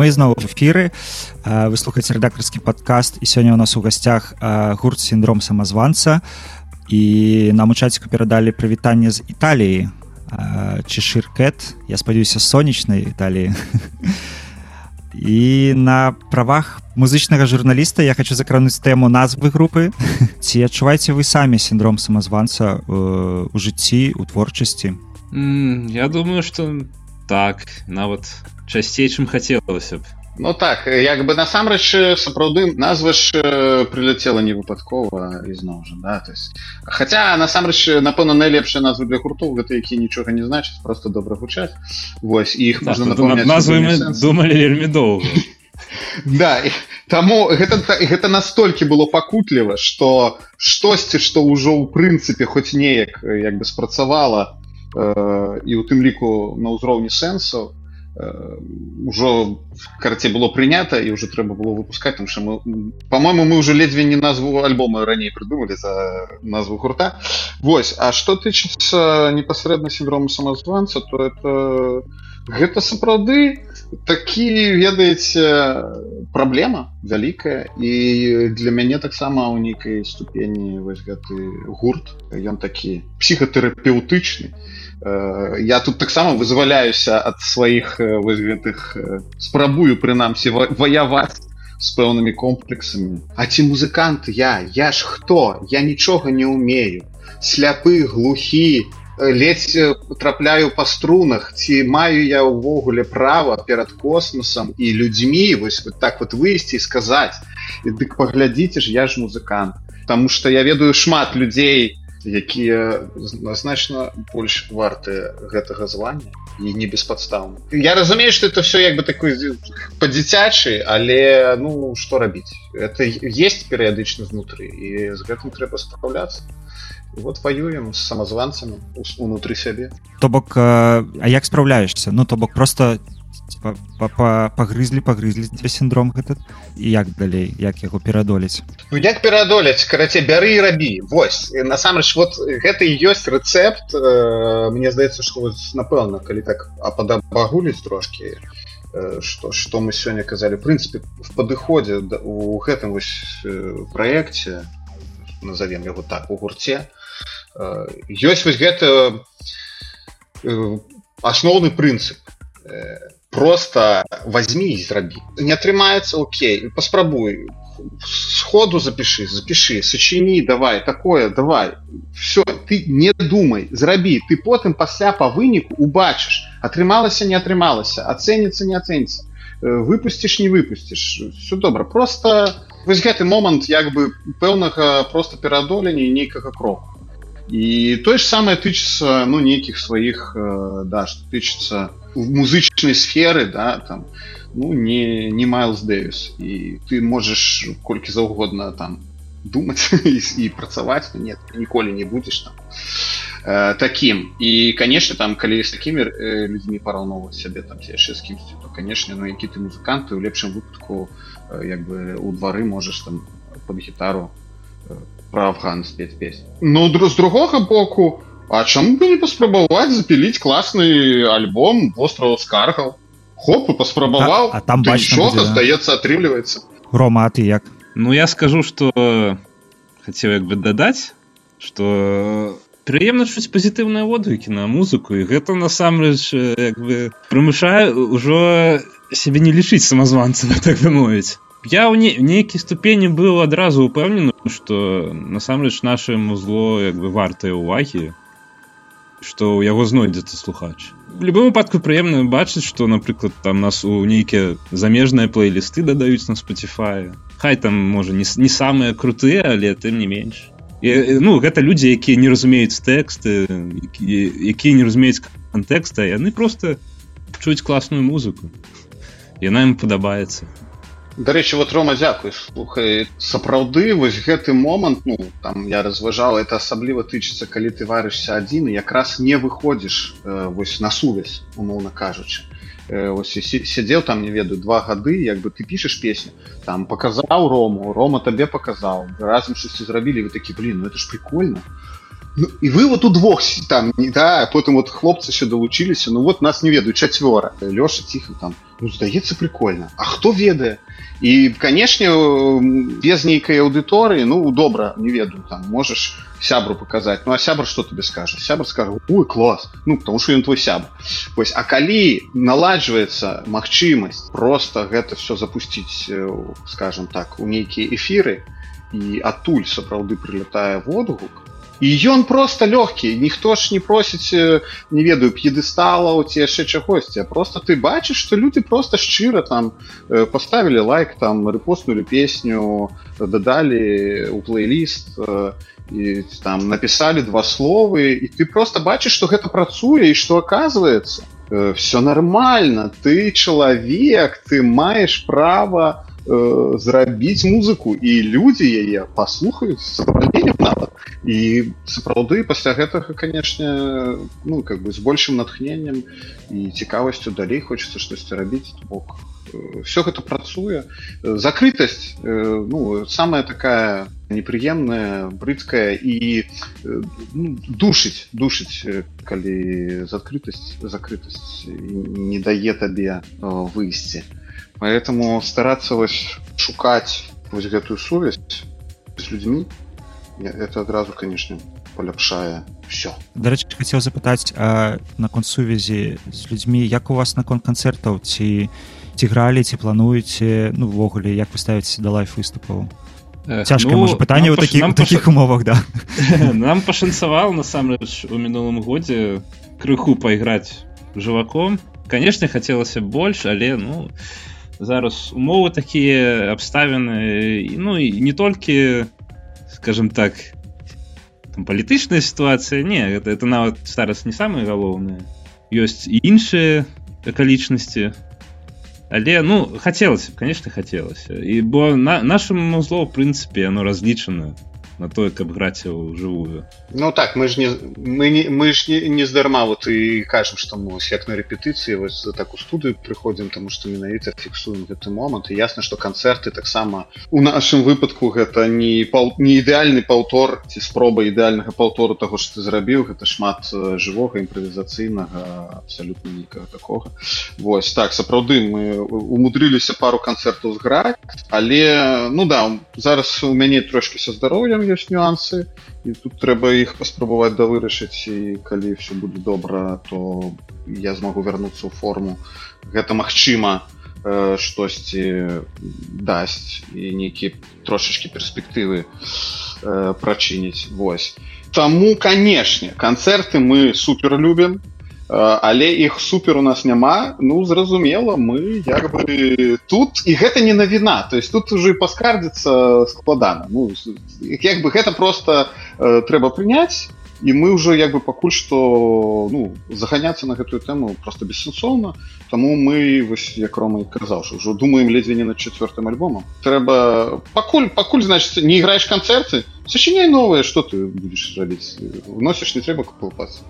мы зноў эфіры. Вы слухаце рэдактарскі падкаст і сёння у нас у гасцях гурт сіндром самазванца і нам у чаціку перадалі прывітанне з італіі. Чешыркет я спадзяюся сонечнай італіі. І на правах музычнага журналіста я хочу закрануць тэму назвы групы. Ці адчуваеце вы самі сіндром самазванца у жыцці у творчасці? Я думаю что так нават часцей чым хацелася б. Ну так як бы насамрэч сапраўды назва ж прыляцела не выпадкова ізноў жа да то есть. Хотя насамрэч напэўна найлепшая назва для гуртоў гэта які нічога не значыць просто добра гучаць. Вось іх да, назвы думалі вельмі доўга. Да таму гэта гэта настолькі было пакутліва что штосьці што ўжо ў прынцыпе хоць неяк як бы спрацавала э, і у тым ліку на ўзроўні сэнсаў ўжо карце было прынята і ўжо трэба было выпускать там что мы по-моему мы уже ледзьве не назву альбома раней придумали за назву гурта. Вось А что тычыцца непасрэдна синдрому самазванца то это гэта сапраўды такі ведаеце праблема вялікая і для мяне таксама ў нейкай ступені вось гэты гурт. Ён такі псіхатэрапеўтычны і Э, я тут таксама вызваляюся ад сваіх э, вось гэтых э, спрабую прынамсі ваяваць з пэўнымі комплексамі. А ці музыкант я? Я ж хто? Я нічога не умею сляпы глухі ледзь трапляю па струнах ці маю я ўвогуле права перад космосам і людзьмі вось вот так вот выйсці і сказаць дык паглядзіце ж я ж музыкант Таму что я ведаю шмат людзей якія значна больш вартыя гэтага звання і не беспадстаўны я разумею что это все як бы такой па-дзіцячы але ну что рабіць? Это есть перыядычна знутры і з гэтым трэба спраўляцца. Вот воюем с самазванцамі унутры сябе. То бок а як спраўляешься? Ну то бок просто пагрызлі пагрызлі для сіндром гэта і як далей як яго перадолець ну, як перадолець карацей бяры і рабі Вось насамрэч вот гэта і ёсць рэцэпт э, Мне здаецца што напэўна калі так а падабагуліць трошки что что мы сёння казалі. Прынцыпе в падыходзе у гэтым вось праекце назовем яго так у гурце ёсць вось гэта асноўны прынцып просто возьми и зрабі не атрымаецца Окей паспрабуй сходу запиши запиши сочини давай такое давай все ты не думай зрабі ты потым пасля по выніку убачыш атрымалася не атрымалася ацэніцца не ацэнься выпусціш не выпусціш все добра просто вось гэты момант як бы пэўнага просто пераадолення нейкага кроку і тое ж самае тычыцца ну нейкіх сваіх да што тычыцца в музычнай сферы да там ну не не майлз дэвіс і ты можаш колькі заўгодна там думаць і, і працаваць нет ніколі не будзеш там э, таким. І канешне там калі з такімі э, людзьмі параўноўваць сябе там яшчэ з кімсьці то канешне ну які ты музыканты у лепшым выпадку э, як бы у двары можаш там под гітару э, про афган спець песень ну з другога боку А чаму бы не паспрабаваць запіліць класны альбом вострова скаргаў хоп и паспрабаваў а, а там бачно здаецца атрымліваецца рома ты як? Ну я скажу что хацеў як бы дадаць что прыемна чуць пазітыўныя водгукі на музыку. І гэта насамрэч як бы прымушае ўжо сябе не лічыць самазванцам так бы мовіць я ў не, нейкай ступені быў адразу упэўнены что насамрэч нашым узло як бы вартыя увагі што ў яго знойдзецца слухач. Любым выпадку прыемна бачыць што напрыклад там нас у нейкія замежныя плейлісты дадаюць на спаціфае хай там можа не, не самыя крутыя але тым не менш. І, ну гэта людзі якія не разумеюць тэксты якія не разумеюць кантэкста яны просто чуюць класную музыку. Яна ім падабаецца дарэчы вот рома дзякуй слухай сапраўды вось гэты момант ну там я разважаў это асабліва тычыцца калі ты варышся адзін якраз не выходзіш э, вось на сувязь умоўна кажучы э, ось сядзеў там не ведаю два гады як бы ты пішаш песню там показаў рому рома табе показаў разам штосьці зрабілі вы такі блин ну это ж прикольно Ну, і вы вот удвох там не да потым вот хлопцы ще далучыліся ну вот нас не ведаю чацвёра лёша ціха там ну здаецца прикольно. А хто ведае і канешне без нейкай аўдыторыі ну добра не ведаю там можаш сябру показать. Ну а сябр что тебе скажа сябр скажу ой класс! Ну потому что ён твой сябр. Вось а калі наладжваецца магчымасць просто гэта все запусціць скажем так у нейкія эфиры. І адтуль сапраўды прилетае водгук і ён просто лёгкі. Ніхто ж не просіць не ведаю п'едысталаў ці яшчэ чагосьці просто ты бачыш что люди просто шчыра там поставілі лайк там рэпостнули песню дадалі у плейліст і там написали два словы. І ты просто бачыш что гэта працуе і что оказывается все нормально ты чалавек ты маеш права э, зрабіць музыку і людзі яе паслухаюць і сапраўды пасля гэтага канешне ну как бы з большим натхненнем і цікавасцю далей хочется штосьці рабіць бок все гэта працуе. Закрытасць ну самая такая непрыемная брыдкая і ну, душыць душыць калі з адкрытасць закрытасць не дае табе выйсці поэтому стараться вось шукаць вось гэтую сувязь с людьми это адразу конечно паляпшае все дарэчы хацеў запытаць наконт сувязі з людзьмі як у вас наконт канцэртаў ці ці гралі ці плануеце ну увогуле як вы ставіце да лайф выступаў цяжка ну, пытанне ў такіх нам таких умовах да. Нам пашанцаваў насамрэч у мінулым годзе крыху пайграць жываком конечно хацелася больш але ну зараз умовы такія абставіны ну і не толькі скажем так палітычная сітуацыя не это это нават зараз не самае галоўнае ёсць і іншыя акалічнасці. Але ну хацелася конечно хацелася. І бо на нашым узло в прынцыпе оно разлічана на тое каб граць жывую ну так мы ж не мы не мы ж не, не здарма вот і кажам что мы як на рэпетыцыі вось за так у студыю прыходзім тому что менавіта фіксуем гэты момант. І ясна что канцэрты таксама у нашым выпадку гэта не пал не ідэальны паўтор ці спроба ідэальнага паўтору того что ты зрабіў. Гэта шмат жывога імправізацыйнага абсалютна нікага такога. Вось так сапраўды мы умудрыліся пару канцэртаў зграць але ну да зараз у мяне трошки са здароўем ёсць нюансы. І тут трэба іх паспрабаваць да вырашыць і калі все будзе добра то я змагу вярнуцца ў форму. Гэта магчыма э, штосьці дасць і нейкія трошачки перспектывы э, прачыніць восьось Таму канешне канцэрты мы супер любім але іх супер у нас няма. Ну зразумела мы як бы тут і гэта не навіна. То есть тут уже паскардзіцца складана. Ну, як бы гэта просто э, трэба прыняць і мы ўжо як бы пакуль што ну заганяцца на гэтую тэму просто бессэнсоўна. Таму мы вось як рома казаў ўжо думаем ледзьве не над четвертым альбомам. Трэба пакуль пакуль значит не іграеш канцэрты сочиняй новое что ты будешь рабіць. Носіш не трэба купацца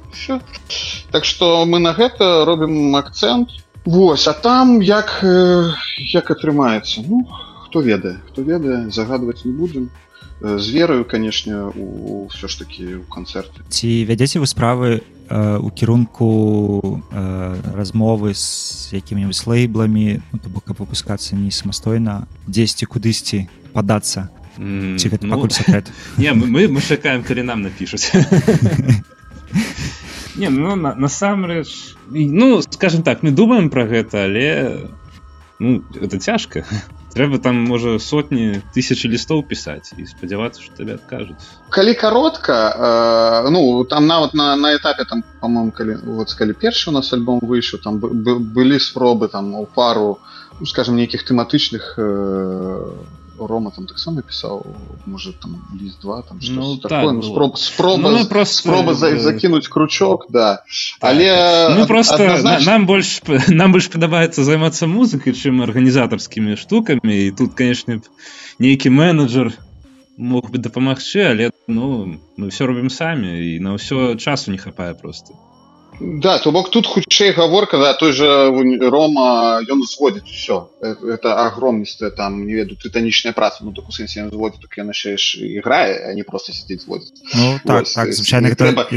так что мы на гэта робім акцент Вось а там як як атрымаецца? Ну хто ведае хто ведае загадваць не будзем з верою канешне у все ж таки у канцэрты ці вядзеце вы справы э, у кірунку э, размовы з якімі-нибудь лейбламі ну, бок каб выпускацца не самастойна дзесьці кудысьці падацца ці гэта ну, пакуль секрет? Не мы мы чакаем калі нам напішуць не ну насамрэч ну скажем так мы думаем про гэта але ну это цяжка трэба там можа сотні тысячи лістоў пісаць і спадзявацца что табе адкажуць калі коротко э, ну там нават на на этапе там по-моему калі вот калі першы у нас альбом выйшаў там былі спробы там у пару ну, скажем нейкіх тэматычных э, рома там таксама пісаў может там ліст 2 там ну, так, ну, спроб, спроба ну, просто спроба за, закінуть крючок да. Так. але ну, просто однозначно... нам больш нам больш падабаецца займацца музыкай чым арганізатарскімі штукамі і тут конечно нейкі менеджер мог бы дапамагчы але ну мы все робім самі і на ўсё часу не хапае просто Да, то бок тут хутчэй гаворка да той же рома ён зводзіць все это, это агромністая там не веду тытанічная праца ну так сэнсе зводзі так я начаеш іграе а не просто сидзець зводзіць. Ну, так, так, звычайна трэба,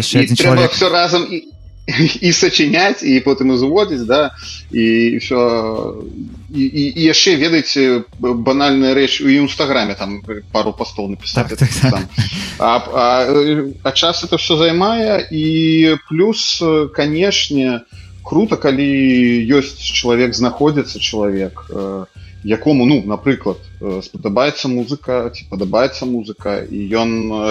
все разам і і сачыняць і потым узводзіць да і все і, і, і яшчэ ведаеце банальная рэч у інстаграме там пару пастоў напісаць Так, так, так. а, а, а час это все займае і плюс канешне круто калі ёсць чалавек знаходзіцца чалавек э, якому ну напрыклад э, спадабаецца музыка ці падабаецца музыка і ён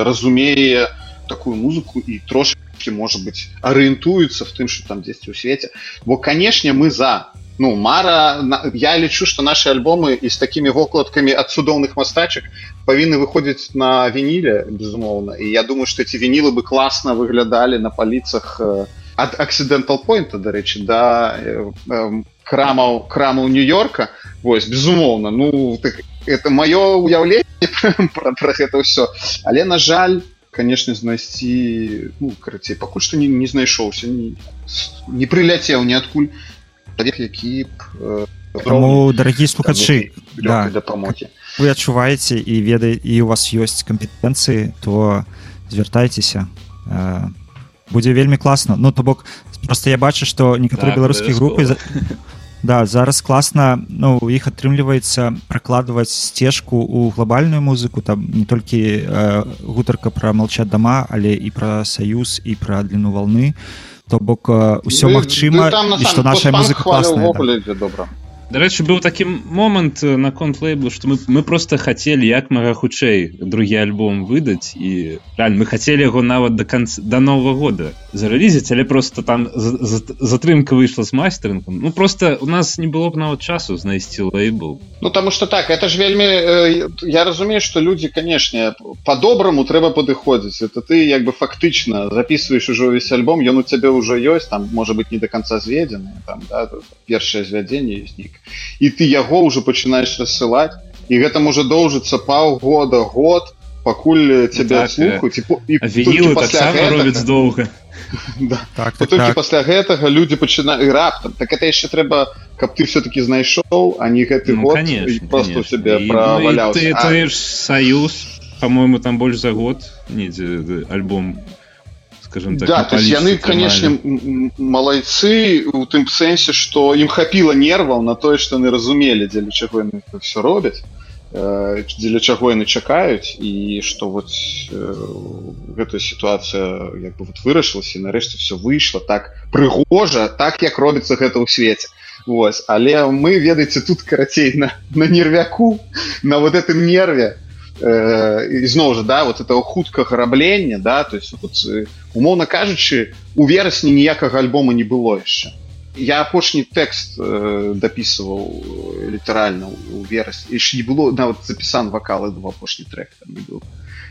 разумее такую музыку і трошки может быть арыентуецца в тым что там дзесьці ў свеце бо канешне мы за. Ну мара я лічу что наши альбомы і з такими вокладкамі ад цудоўных мастачак павінны выходзіць на вініле безумоўна і я думаю что эти вінілы бы класна выглядалі на паліцах э, ад accidental point дарэчы да э, э, крамаў крамаў нью-йорка. Вось безумоўна ну так это маё уяўленне про, про гэта ўсё але на жаль конечно знайсці ну карацей пакуль што не, не знайшоўся не, не прыляцеў ніадкуль чалавек, які э, Таму дарагія слухачы да. да, дапамогі вы адчуваеце і ведае і у вас ёсць кампетэнцыі то звяртайцеся Э, будзе вельмі класна ну то бок просто я бачу што некаторыя Так, беларускія групы. Да зараз класна ну у іх атрымліваецца пракладваць сцежку ў глобальную музыку. Там не толькі э, гутарка пра молчат дома але і пра саюз і пра дліну волны то бок э, усё Ну, магчыма ну, і што наша музыка класная да. добра Дарэчы быў такі момант наконт лейблу што мы, мы просто хацелі як мага хутчэй другі альбом выдаць і реально мы хацелі яго нават да канца да нового года зарэлізіць але просто там за- за- затрымка выйшла з мастерынгом ну просто у нас не было б нават часу знайсці лейбл. Ну таму что так это ж вельмі э, я разумею что людзі канешне по-добраму трэба падыходзіць это ты як бы фактычна записываешь ужо увесь альбом ён у цябе ўжо ёсць там можа быть не до конца зведзены там да, першае звядзенне ёсць нік. І ты яго ўжо пачынаеш рассылаць і гэта можа доўжыцца паўгода год пакуль цябе так, слухаюць і, і а толькі вінілы пасля таксама гэтага- робяць доўга да, так, так, толькі так. пасля гэтага людзі пачынаюць раптам так это яшчэ трэба каб ты все-таки знайшоў а не гэты Ну, год конечно, просто конечно. праваляўся ну, і ты, А, ты ж саюз по-моему там больш за год недзе альбом скажем так да то есть яны канешне малайцы у тым сэнсе што ім хапіла нерваў на тое што яны разумелі дзеля чаго яны все робяць дзеля чаго яны чакаюць і што вот э, гэтая сітуацыя як бы вот вырашылася нарэшце все выйшло так прыгожа так як робіцца гэта ў свеце Вось але мы ведаеце тут карацей на, на нервяку на вот этом нерве э, ізноў жа да вот этого хуткага раблення да то есть вот, э, умоўна кажучы у верасні ніякага альбома не было яшчэ я апошні тэкст э, дапісваў э, літаральна у верас яшчэ не было нават запісан вакалы два апошні трек там не быў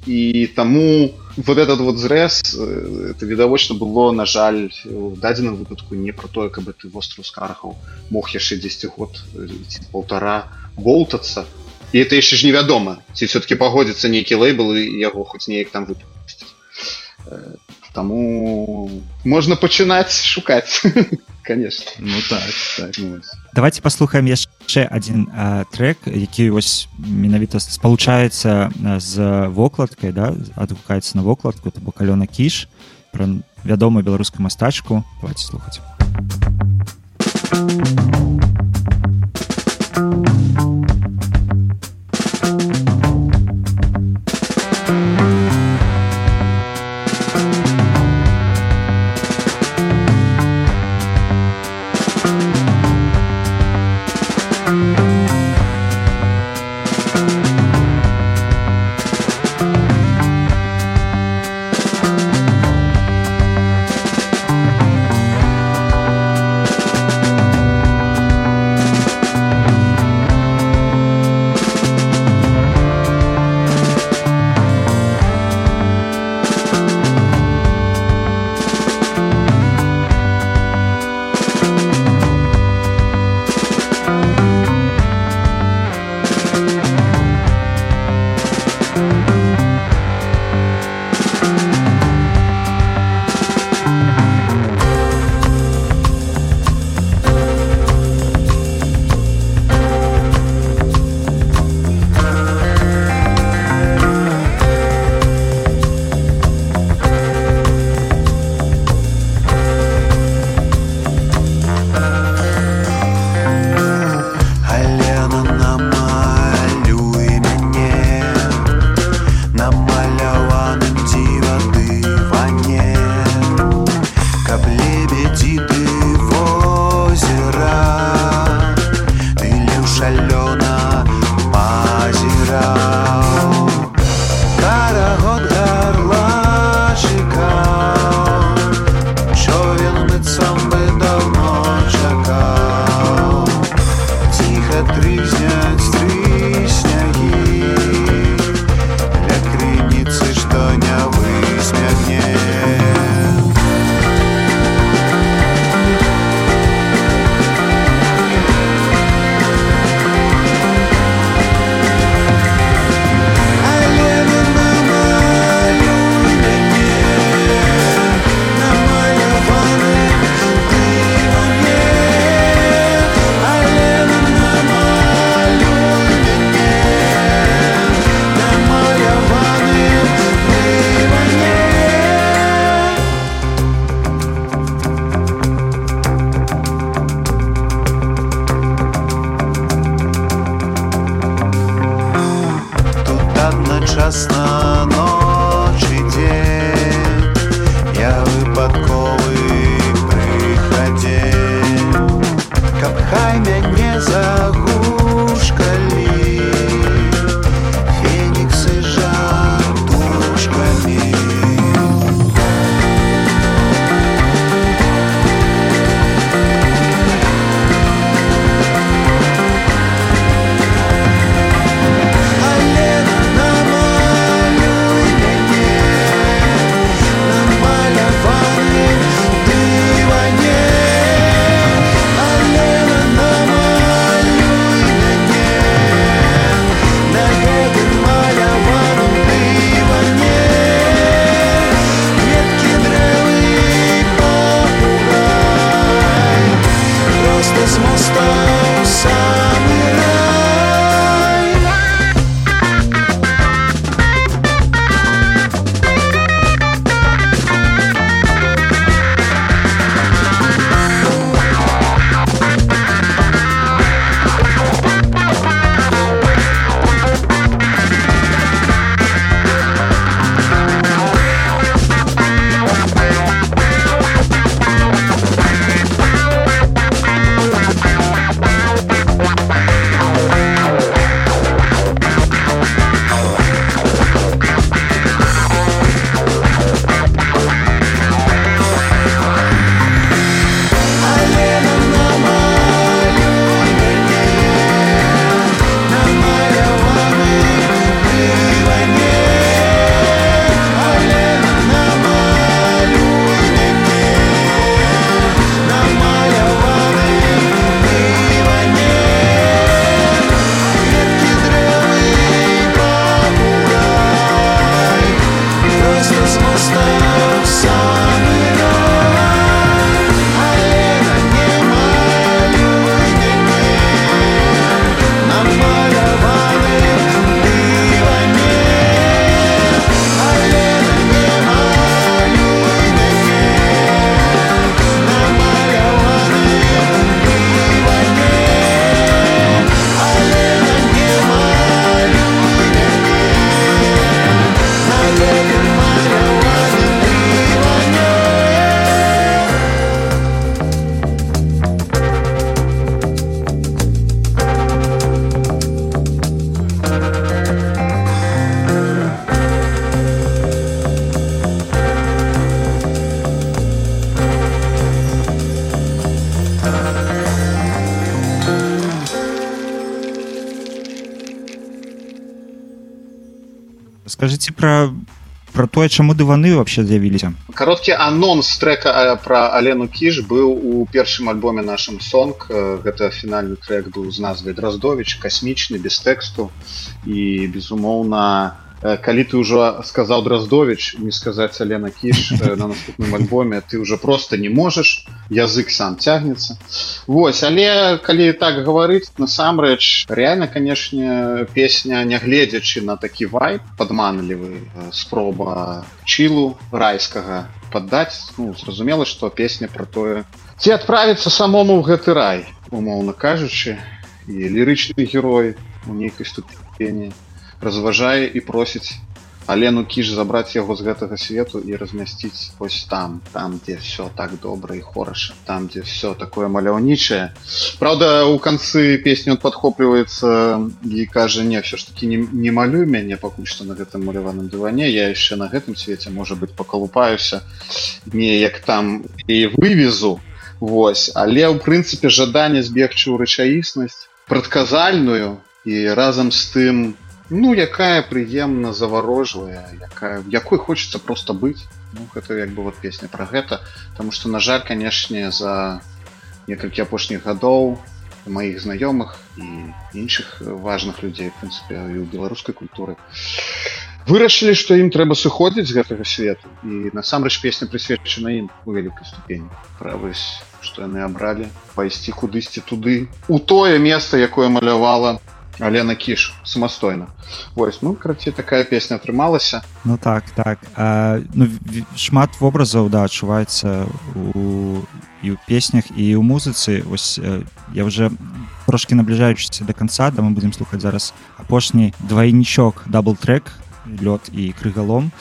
і таму вот этот вот зрэз э, это відавочна было на жаль у дадзеным выпадку не про тое каб ты востраў скаргаў мог яшчэ 10 год э, ці полтора болтацца і это яшчэ ж невядома ці все-таки пагодзіцца нейкі лейбл і яго хоць неяк там выпусціць Э, таму можна пачынаць шукаць конечно. Ну так так. Давайте паслухаем яшчэ адзін а, трек які вось менавіта спалучаецца з вокладкай да адгукаецца на вокладку. То бок алёна кіш пра вядомую беларускую мастачку. Давайте слухаць скажитеце про про тое чаму дываны вообще з'явіліся кароткі анонс трека э, пра алену кіш быў у першым альбоме нашым сонг Э, гэта фінальны трек быў з назвай драздович касмічны без тэксту і безумоўна э, калі ты ўжо сказаў драздович не сказаць алена кіш э, на наступным альбоме. Ты уже просто не можаш язык сам цягнецца Вось але калі так гаварыць насамрэч реально канешне песня нягледзячы на такі вайп падманлівы э, спроба чылу райскага паддаць. Ну, зразумела што песня про тое ці адправіцца самому ў гэты рай умоўна кажучы і лірычны герой у нейкай ступені разважае і просіць алену кіш забраць яго з гэтага свету і размясціць вось там там дзе все так добра і хораша там дзе все такое маляўнічае. Праўда у канцы песні он падхопліваецца і кажа не все ж таки не, не малюй мяне пакуль што на гэтым маляваным дыване я яшчэ на гэтым свеце можа быть пакалупаюся неяк там і вывезу Вось. Але ў прынцыпе жаданне збегчы ў рэчаіснасць прадказальную і разам з тым ну якая прыемна заварожвая якая якой хочется просто быць. Ну, гэта як бы вот песня про гэта. Потому что на жаль канешне за некалькі апошніх гадоў маіх знаёмых і іншых важных людзей в прынцыпе і ў беларускай культуры вырашылі што ім трэба сыходзіць з гэтага свету. І насамрэч песня прысвечана ім у вялікай ступені. Правось што яны абралі пайсці кудысьці туды у тое месца якое малявала Алена кіш самастойна Вось ну карацей такая песня атрымалася Ну так так. А, ну, шмат вобразаў да адчуваецца у і ў песнях і ў музыцы. Ось э, я уже трошки набліжаючыся до конца да мы будем слухаць зараз апошні двайнічок дабл трек лёд і крыгалом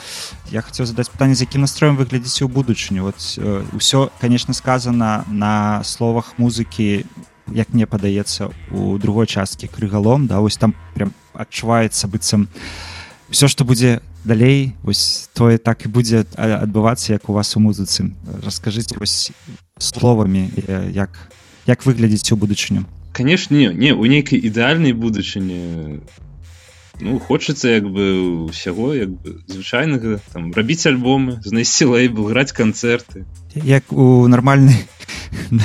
я хацеў задаць пытанне з якім настроем вы глядзіце ў будучыню вот э, ўсё конечно сказано на словах музыкі як мне падаецца у другой часткі крыгалом да вось там прям адчуваецца быццам все что будзе далей вось тое так і будзе адбывацца як у вас у музыцы. Расскажыце вось словамі як як выглядзіць у будучыню. Конечно не у нейкай ідэальнай будучыні ну хочацца як бы ўсяго як бы звычайнага там рабіць альбомы знайсці лейбл граць канцэрты. Як у нармальнай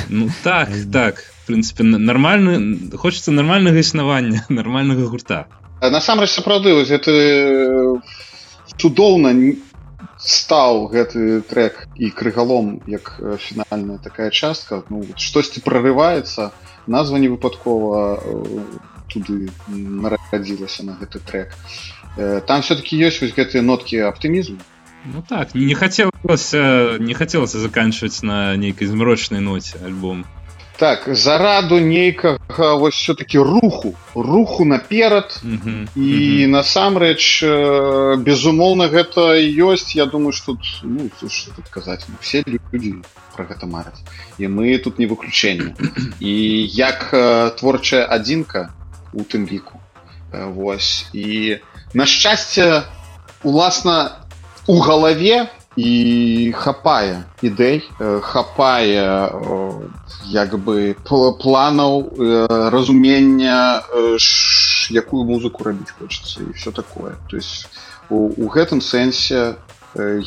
ну так так. в прынцыпе на- нармальны хочацца нармальнага існавання нармальнага гурта. Насамрэч сапраўды вось гэты цудоўна стаў гэты трек і крыгалом як фінальная такая частка. Ну штосьці прорываецца назва не выпадкова туды нарадзілася на гэты трек. Там все-таки ёсць вось гэтыя ноткі аптымізму. Ну так не хацелася не хацелася заканчиваць на нейкай змрочнай ноце альбом так зараду нейкага вось все-таки руху. Руху наперад. Мгм, і мгм. насамрэч э, безумоўна гэта ёсць. Я думаю что тут ну, что тут казаць? Ну, все людзі про гэта мараць. І мы тут не выключэнне. І як э, творчая адзінка у тым ліку. Э, вось. І на шчасце уласна у галаве і хапае ідэй э, хапае э, як бы пл- планаў э, разумення якую музыку рабіць хочацца і все такое. То есть у, у гэтым сэнсе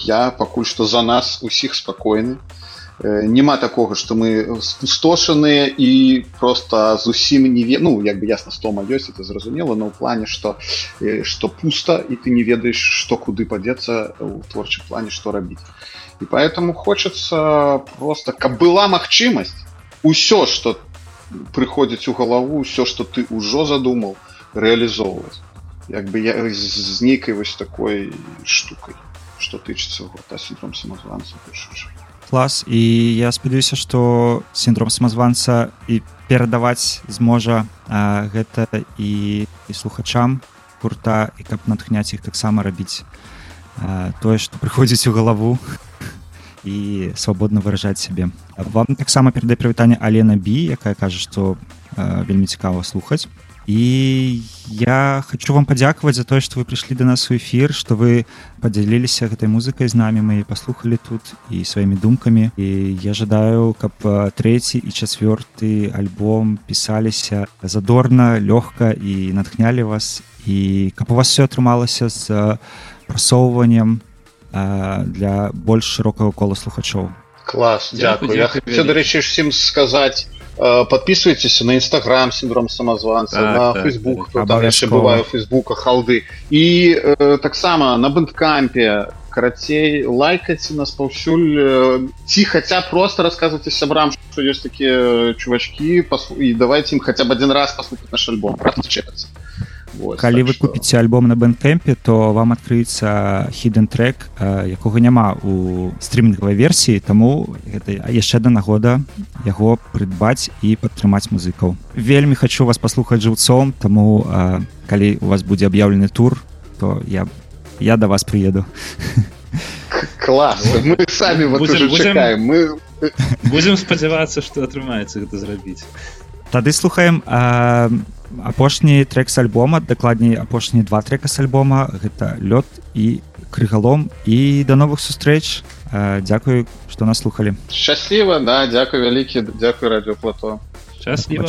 я пакуль што за нас усіх спакойны. Э, няма такога што мы спустошаныя і просто зусім не ве... ну як бы ясна стома ёсць это зразумела но ў плане што э, што пуста і ты не ведаеш што куды падзецца у творчым плане што рабіць і поэтому хочацца просто каб была магчымасць усё что прыходзіць у галаву ўсё что ты ўжо задумаў рэалізоўваць як бы я з нейкай вось такой штукай что тычыцца гурта синдром самозванца пішучы клас і я спадзяюся што сіндром самазванца і перадаваць зможа а, гэта і, і слухачам гурта і каб натхняць іх таксама рабіць а, тое што прыходзіць у галаву і свабодна выражаць сябе. Вам таксама перадай прывітанне Алена бі якая кажа што а, вельмі цікава слухаць і я хочу вам падзякаваць за тое што вы прыйшлі да нас у эфір што вы падзяліліся гэтай музыкай з намі мы паслухалі тут і сваімі думкамі і я жадаю каб трэці і чацвёрты альбом пісаліся задорна лёгка і натхнялі вас. І каб у вас все атрымалася з прасоўваннем для больш шырокага кола слухачоў клас Дякую, дзякую я хацеў вялікі. дарэчы всім сказаць подписывайтесь на инстаграм синдром самозванца Так, на так, фейсбук так. там яшчэ Абавязкова. бываю фейсбука халды і э, таксама на бэндкампе карацей лайкаце нас паўсюль э, ці хаця просто рассказывайте сябрам что ёсць такія чувачки паслу- і давайте ім хаця б один раз паслухаць наш альбом чекаться Вот, калі так вы што- купіце альбом на бэнкэмпе то вам адкрыецца хіден трек якога няма у стрімінгавай версіі таму гэта яшчэ одна нагода яго прыдбаць і падтрымаць музыкаў. Вельмі хочу вас паслухаць жыўцом таму э, калі у вас будзе аб'яўлены тур то я я да вас прыеду. Клас! Мы самі вот Будзем- будзем- чакаем. Мы будзем спадзявацца што атрымаецца гэта зрабіць. Тады слухаем э, апошні трек з альбома дакладней апошнія два трека з альбома гэта лёд і крыгалом і да новых сустрэч. Э, дзякую што нас слухали шчасліва да дзякую вялікі дзякую радыёплато шчасліва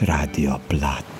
Radio Plat.